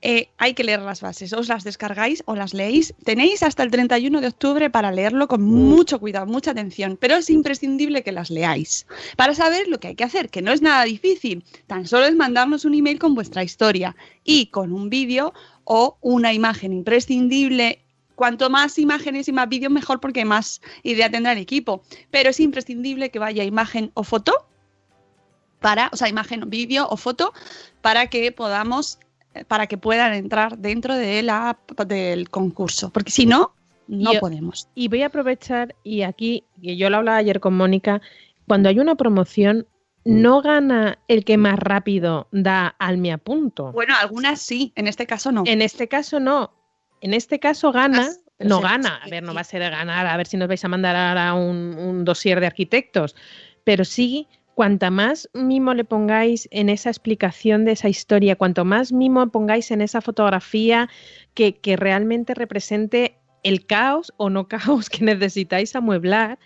Eh, hay que leer las bases, os las descargáis o las leéis. Tenéis hasta el 31 de octubre para leerlo con mucho cuidado, mucha atención, pero es imprescindible que las leáis para saber lo que hay que hacer, que no es nada difícil. Tan solo es mandarnos un email con vuestra historia y con un vídeo o una imagen imprescindible. Cuanto más imágenes y más vídeos, mejor porque más idea tendrá el equipo. Pero es imprescindible que vaya imagen o foto para, o sea, imagen, vídeo o foto para que podamos, eh, para que puedan entrar dentro de la, del concurso. Porque si no, no podemos. Y voy a aprovechar, y aquí, yo lo hablaba ayer con Mónica, cuando hay una promoción, no gana el que más rápido da al me apunto. Bueno, algunas sí, en este caso no. En este caso no. En este caso gana, no se- gana. A ver, no va a ser ganar, a ver si nos vais a mandar ahora un, un dossier de arquitectos. Pero sí, cuanta más mimo le pongáis en esa explicación de esa historia, cuanto más mimo pongáis en esa fotografía que, que realmente represente el caos o no <laughs> caos que necesitáis amueblar,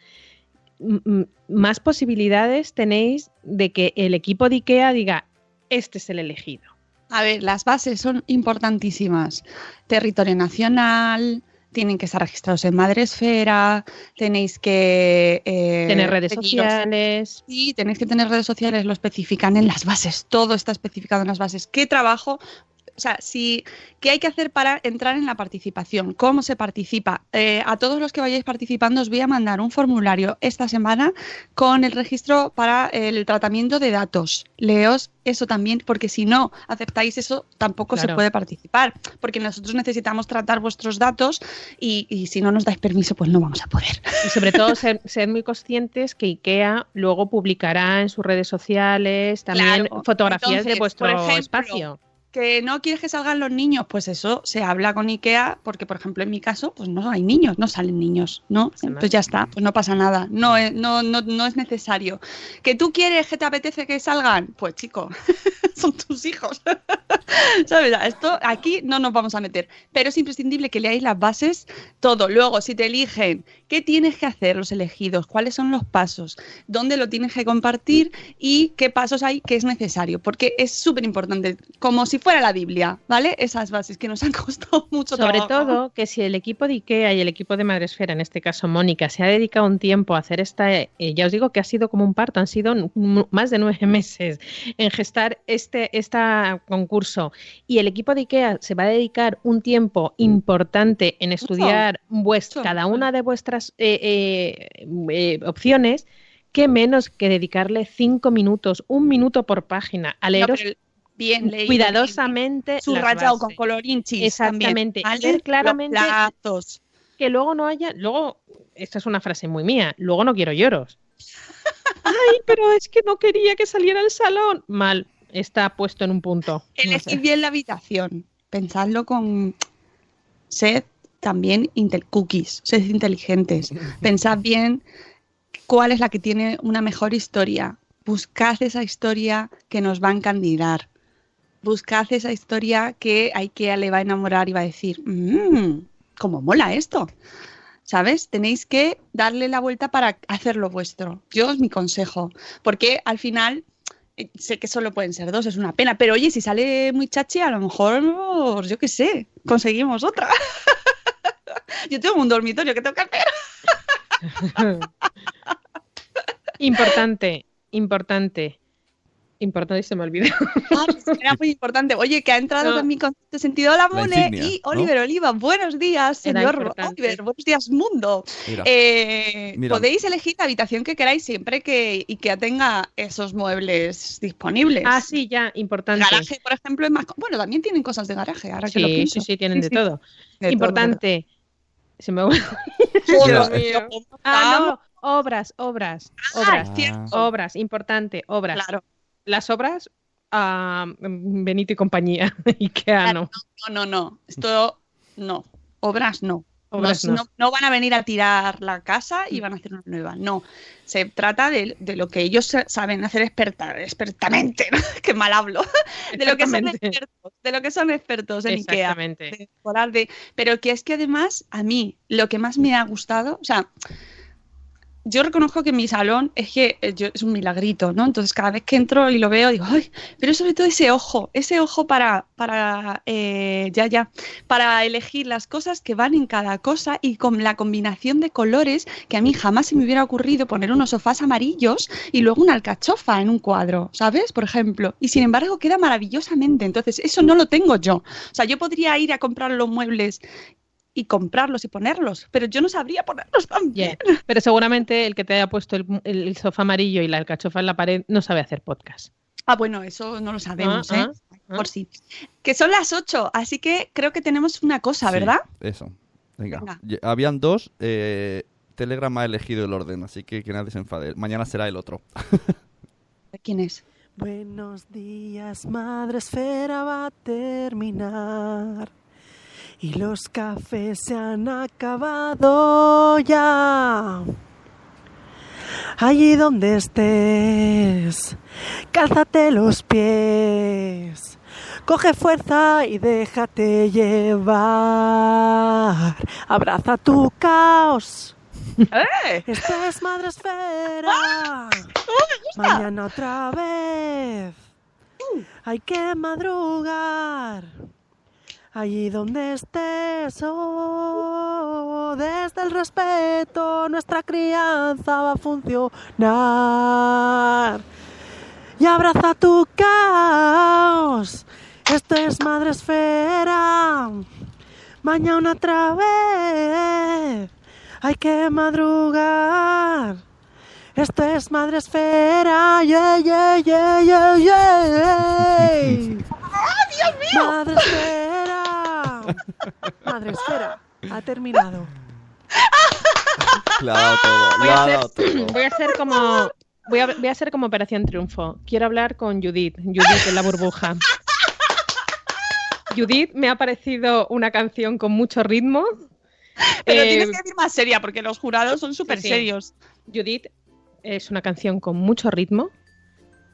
más posibilidades tenéis de que el equipo de IKEA diga, este es el elegido. A ver, las bases son importantísimas. Territorio nacional, tienen que estar registrados en Madresfera, tenéis que... eh, Tener redes sociales. Sí, tenéis que tener redes sociales, lo especifican en las bases, todo está especificado en las bases. ¿Qué trabajo? O sea, si, ¿qué hay que hacer para entrar en la participación? ¿Cómo se participa? Eh, a todos los que vayáis participando os voy a mandar un formulario esta semana con el registro para el tratamiento de datos. Leos eso también, porque si no aceptáis eso, tampoco se puede participar, porque nosotros necesitamos tratar vuestros datos y, y si no nos dais permiso, pues no vamos a poder. Y sobre todo ser, ser muy conscientes que IKEA luego publicará en sus redes sociales también Claro. fotografías de vuestro por ejemplo, espacio. Que no quieres que salgan los niños, pues eso se habla con IKEA, porque por ejemplo en mi caso, pues no hay niños, no salen niños, ¿no? Entonces ya está, pues no pasa nada, no es, no, no, no es necesario. ¿Que tú quieres que te apetece que salgan? Pues chico, <laughs> son tus hijos. <laughs> ¿Sabes? Esto aquí no nos vamos a meter, pero es imprescindible que leáis las bases, todo. Luego, si te eligen, ¿qué tienes que hacer los elegidos? ¿Cuáles son los pasos? ¿Dónde lo tienes que compartir? ¿Y qué pasos hay que es necesario? Porque es súper importante, como si fuera la Biblia, ¿vale? Esas bases que nos han <laughs> costado mucho Sobre trabajo. todo que si el equipo de IKEA y el equipo de Madresfera, en este caso Mónica, se ha dedicado un tiempo a hacer esta, eh, ya os digo que ha sido como un parto, han sido más de nueve <laughs> meses en gestar este, esta concurso y el equipo de IKEA se va a dedicar un tiempo importante en estudiar Mucho. cada una de vuestras eh, eh, opciones, que menos que dedicarle cinco minutos, un minuto por página a leeros bien leído, cuidadosamente bien subrayado con bases. colorinchis. Exactamente. También, Ver ¿vale? claramente- Los que luego no haya, luego, esta es una frase muy mía, luego no quiero lloros. <laughs> Ay, pero es que no quería que saliera al salón. Mal, está puesto en un punto. No sé. Elegid bien la habitación. Pensadlo con. Sed también intel cookies, sed inteligentes. <laughs> Pensad bien cuál es la que tiene una mejor historia. Buscad esa historia que nos va a encandidar. Buscad esa historia que IKEA le va a enamorar y va a decir, mmm, cómo mola esto. ¿Sabes? Tenéis que darle la vuelta para hacerlo vuestro. Yo es mi consejo. Porque al final eh, sé que solo pueden ser dos, es una pena. Pero oye, si sale muy chachi, a lo mejor, yo qué sé, conseguimos otra. <laughs> yo tengo un dormitorio que tengo que hacer. <laughs> Importante, importante. Importante, se me olvidó. Ah, pues <laughs> era muy importante. Oye, que ha entrado No. también con este sentido la Mone insignia, y ¿no? Oliver Oliva. Buenos días, señor. Oliver. Buenos días, mundo. Mira, Eh, Mira. Podéis elegir la habitación que queráis siempre que IKEA tenga esos muebles disponibles. Ah, sí, ya, importante. Garaje, por ejemplo, es más. Bueno, también tienen cosas de garaje, ahora que lo Sí, pienso. sí, sí, tienen de todo. <laughs> De todo, Importante. Se me... <laughs> Ah, no, obras, obras, obras, es cierto. obras, importante, obras. Claro. Las obras, ah, Benito y compañía, <laughs> Ikea no. No, no, no. Esto no. Obras no. Obras no, no. no- no van a venir a tirar la casa y van a hacer una nueva. No. Se trata de, de lo que ellos sa- saben hacer experta, expertamente. <laughs> Qué mal hablo. De lo que son expertos. De lo que son expertos en IKEA. Exactamente. de decorar, de- pero que es que además a mí lo que más me ha gustado, o sea, yo reconozco que mi salón es que eh, es un milagrito, ¿no? Entonces cada vez que entro y lo veo digo, ay, pero sobre todo ese ojo, ese ojo para, para, eh, ya, ya, para elegir las cosas que van en cada cosa y con la combinación de colores que a mí jamás se me hubiera ocurrido poner unos sofás amarillos y luego una alcachofa en un cuadro, ¿sabes? Por ejemplo. Y sin embargo queda maravillosamente. Entonces, eso no lo tengo yo. O sea, yo podría ir a comprar los muebles y comprarlos y ponerlos, pero yo no sabría ponerlos también. Yeah. Pero seguramente el que te haya puesto el, el sofá amarillo y la alcachofa en la pared no sabe hacer podcast. Ah, bueno, eso no lo sabemos, Ah, ¿eh? ah, Por si. Que son las 8, así que creo que tenemos una cosa, sí, ¿verdad? Eso. Venga. Habían dos. eh, Telegram ha elegido el orden, así que que nadie se enfade. Mañana será el otro. <laughs> ¿Quién es? Buenos días, madre esfera va a terminar. Y los cafés se han acabado ya. Allí donde estés, cálzate los pies. Coge fuerza y déjate llevar. Abraza tu caos. ¡Eh! Esto es Madre Esfera. Mañana otra vez. Hay que madrugar. Allí donde estés, oh, desde el respeto, nuestra crianza va a funcionar. Y abraza tu caos. Esto es Madre Esfera. Mañana otra vez. Hay que madrugar. Esto es Madre Esfera. Yeah, yeah, yeah, yeah, yeah. <laughs> Dios mío! Madre Esfera. Madre Esfera. Ha terminado. Le ha dado todo. Voy a ha hacer, dado todo. voy a hacer como voy a, voy a hacer como Operación Triunfo. Quiero hablar con Judith, Judith en la burbuja. Judith, me ha parecido una canción con mucho ritmo. Pero Eh, tienes que decir más seria, porque los jurados son súper sí. serios. Judith es una canción con mucho ritmo,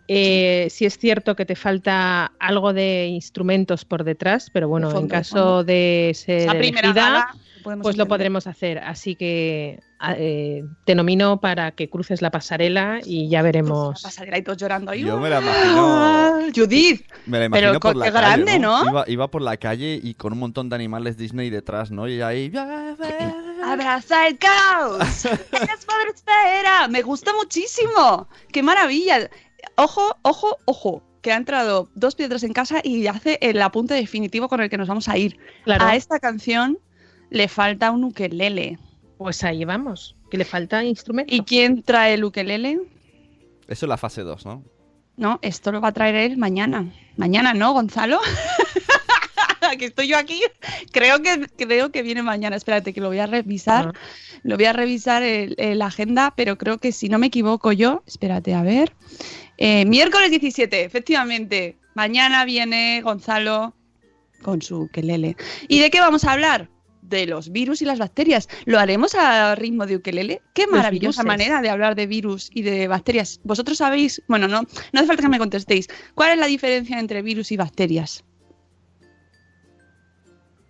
Eh, sí es cierto que te falta algo de instrumentos por detrás, pero bueno, fondo, en caso fondo. de ser elegida, gala, pues lo podremos hacer. Así que eh, te nomino para que cruces la pasarela y ya La veremos. pasarela y todos llorando ahí. Yo me la ¡Ah! imagino- <laughs> Judith. Me la Pero imagino por co- la qué calle, grande, ¿no? Iba, iba por la calle y con un montón de animales Disney detrás, ¿no? Y ahí... Abraza el caos. Eres madre espera. Me gusta muchísimo. Qué maravilla. Ojo, ojo, ojo. Que ha entrado dos piedras en casa y hace el apunte definitivo con el que nos vamos a ir. Claro, A esta canción le falta un ukelele. pues ahí vamos, que le falta instrumento. ¿Y quién trae el ukelele? Eso es la fase 2, ¿no? No, esto lo va a traer él mañana. Mañana, ¿no, Gonzalo? <laughs> que estoy yo aquí. Creo que creo que viene mañana. Espérate, que lo voy a revisar. Ah. Lo voy a revisar el agenda, pero creo que si no me equivoco yo, espérate, a ver. Eh, miércoles 17, efectivamente. Mañana viene Gonzalo con su ukelele. ¿Y de qué vamos a hablar? De los virus y las bacterias. ¿Lo haremos a ritmo de ukelele? Qué maravillosa manera de hablar de virus y de bacterias. Vosotros sabéis, bueno, no, no hace falta que me contestéis. ¿Cuál es la diferencia entre virus y bacterias?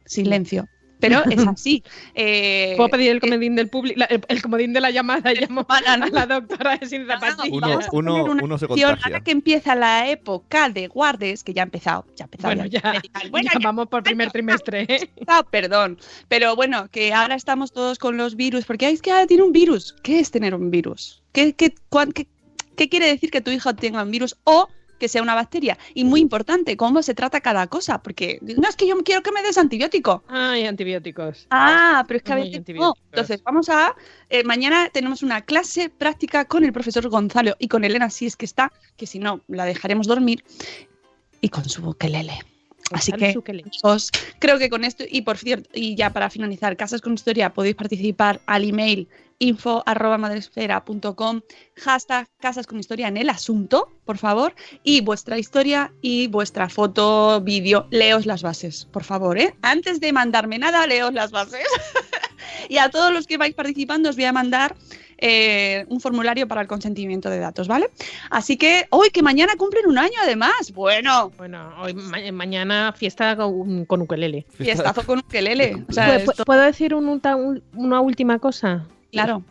Silencio. Pero es <laughs> así. Eh, Puedo pedir el comodín del público, el, el comodín de la llamada. <laughs> Llamo a la doctora sin zapatillas. Uno- uno- una uno se contagia. Ahora que empieza la época de guardes, que ya ha empezado, ya ha empezado. Bueno, ya. Bueno, ya ya vamos por primer trimestre. ¿eh? <laughs> Ah, perdón. Pero bueno, que ahora estamos todos con los virus, porque "Ay, es que ahora tiene un virus. ¿Qué es tener un virus? ¿Qué, qué, cuán- qué- qué quiere decir que tu hijo tenga un virus o que sea una bacteria? Y muy importante, cómo se trata cada cosa, porque no es que yo quiero que me des antibiótico. Ay, antibióticos. Ah, pero es que a Muy veces no. antibióticos. Entonces, vamos a. eh, mañana tenemos una clase práctica con el profesor Gonzalo y con Elena, si es que está, que si no, la dejaremos dormir, y con su ukelele. Así que, amigos, creo que con esto, y por cierto, y ya para finalizar, Casas con Historia, podéis participar al email info arroba madresfera.com, hashtag Casas con Historia en el asunto, por favor, y vuestra historia y vuestra foto, vídeo, leos las bases, por favor, ¿eh? Antes de mandarme nada, leos las bases. <laughs> y a todos los que vais participando os voy a mandar eh, un formulario para el consentimiento de datos, ¿vale? Así que, hoy que mañana cumplen un año además, bueno, Bueno, hoy ma- mañana fiesta con, con ukelele. fiestazo con ukelele. O sea, ¿Puedo, esto- puedo decir un- una última cosa? Claro.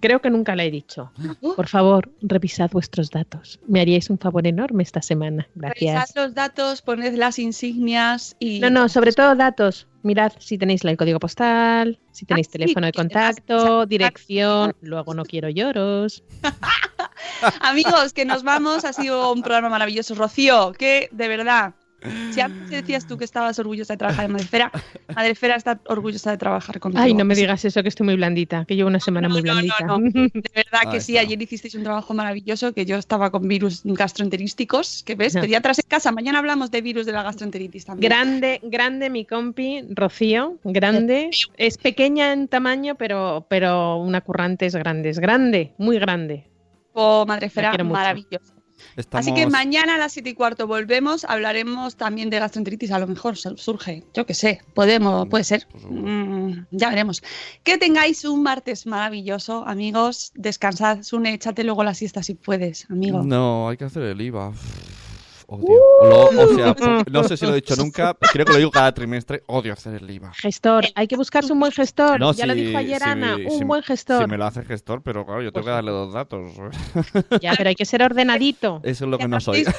Creo que nunca la he dicho. Por favor, revisad vuestros datos. Me haríais un favor enorme esta semana. Revisad Gracias. los datos, poned las insignias y... No, no, sobre todo datos. Mirad si tenéis el código postal, si tenéis Ah, sí, teléfono de contacto, dirección. Luego no quiero lloros. <laughs> Amigos, que nos vamos. Ha sido un programa maravilloso. Rocío, que de verdad, si antes decías tú que estabas orgullosa de trabajar en Madrefera, <laughs> Madrefera está orgullosa de trabajar contigo. Ay, no me digas eso, que estoy muy blandita, que llevo una semana no, muy no, no, blandita. no. De verdad que sí, está. ayer hicisteis un trabajo maravilloso, que yo estaba con virus gastroenterísticos, que ves, pediatras en casa. Mañana hablamos de virus de la gastroenteritis también. Grande, grande mi compi, Rocío, grande. Es pequeña en tamaño, pero, pero una currante es grande, es grande, muy grande. Oh, Madrefera, maravilloso. Estamos... Así que mañana a las 7 y cuarto volvemos, hablaremos también de gastroenteritis, a lo mejor sur- surge, yo qué sé, podemos, puede ser. Mm, ya veremos. Que tengáis un martes maravilloso, amigos, descansad, Sune, échate luego la siesta si puedes, amigo. No, hay que hacer el IVA. Odio. Lo- o sea, <laughs> no sé si lo he dicho nunca, creo que lo digo cada trimestre. Odio hacer el IVA. Gestor, hay que buscarse un buen gestor. No, ya lo si- dijo ayer si- Ana, un si- buen gestor. Si me lo hace gestor, pero claro, yo tengo Pues que darle dos datos. <laughs> Ya, pero hay que ser ordenadito. Eso es lo Ya que no soy. <laughs>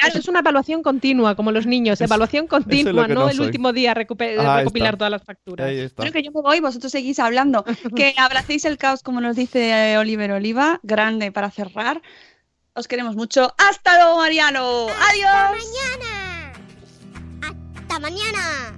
Ya, eso es una evaluación continua, como los niños. Evaluación continua, que no, no el último día Ahí recopilar está. todas las facturas. Ahí está. Bueno, que yo me voy, vosotros seguís hablando. Que abracéis el caos, como nos dice eh, Oliver Oliva, grande para cerrar. Os queremos mucho. ¡Hasta luego, Mariano! ¡Adiós! mañana! ¡Hasta mañana!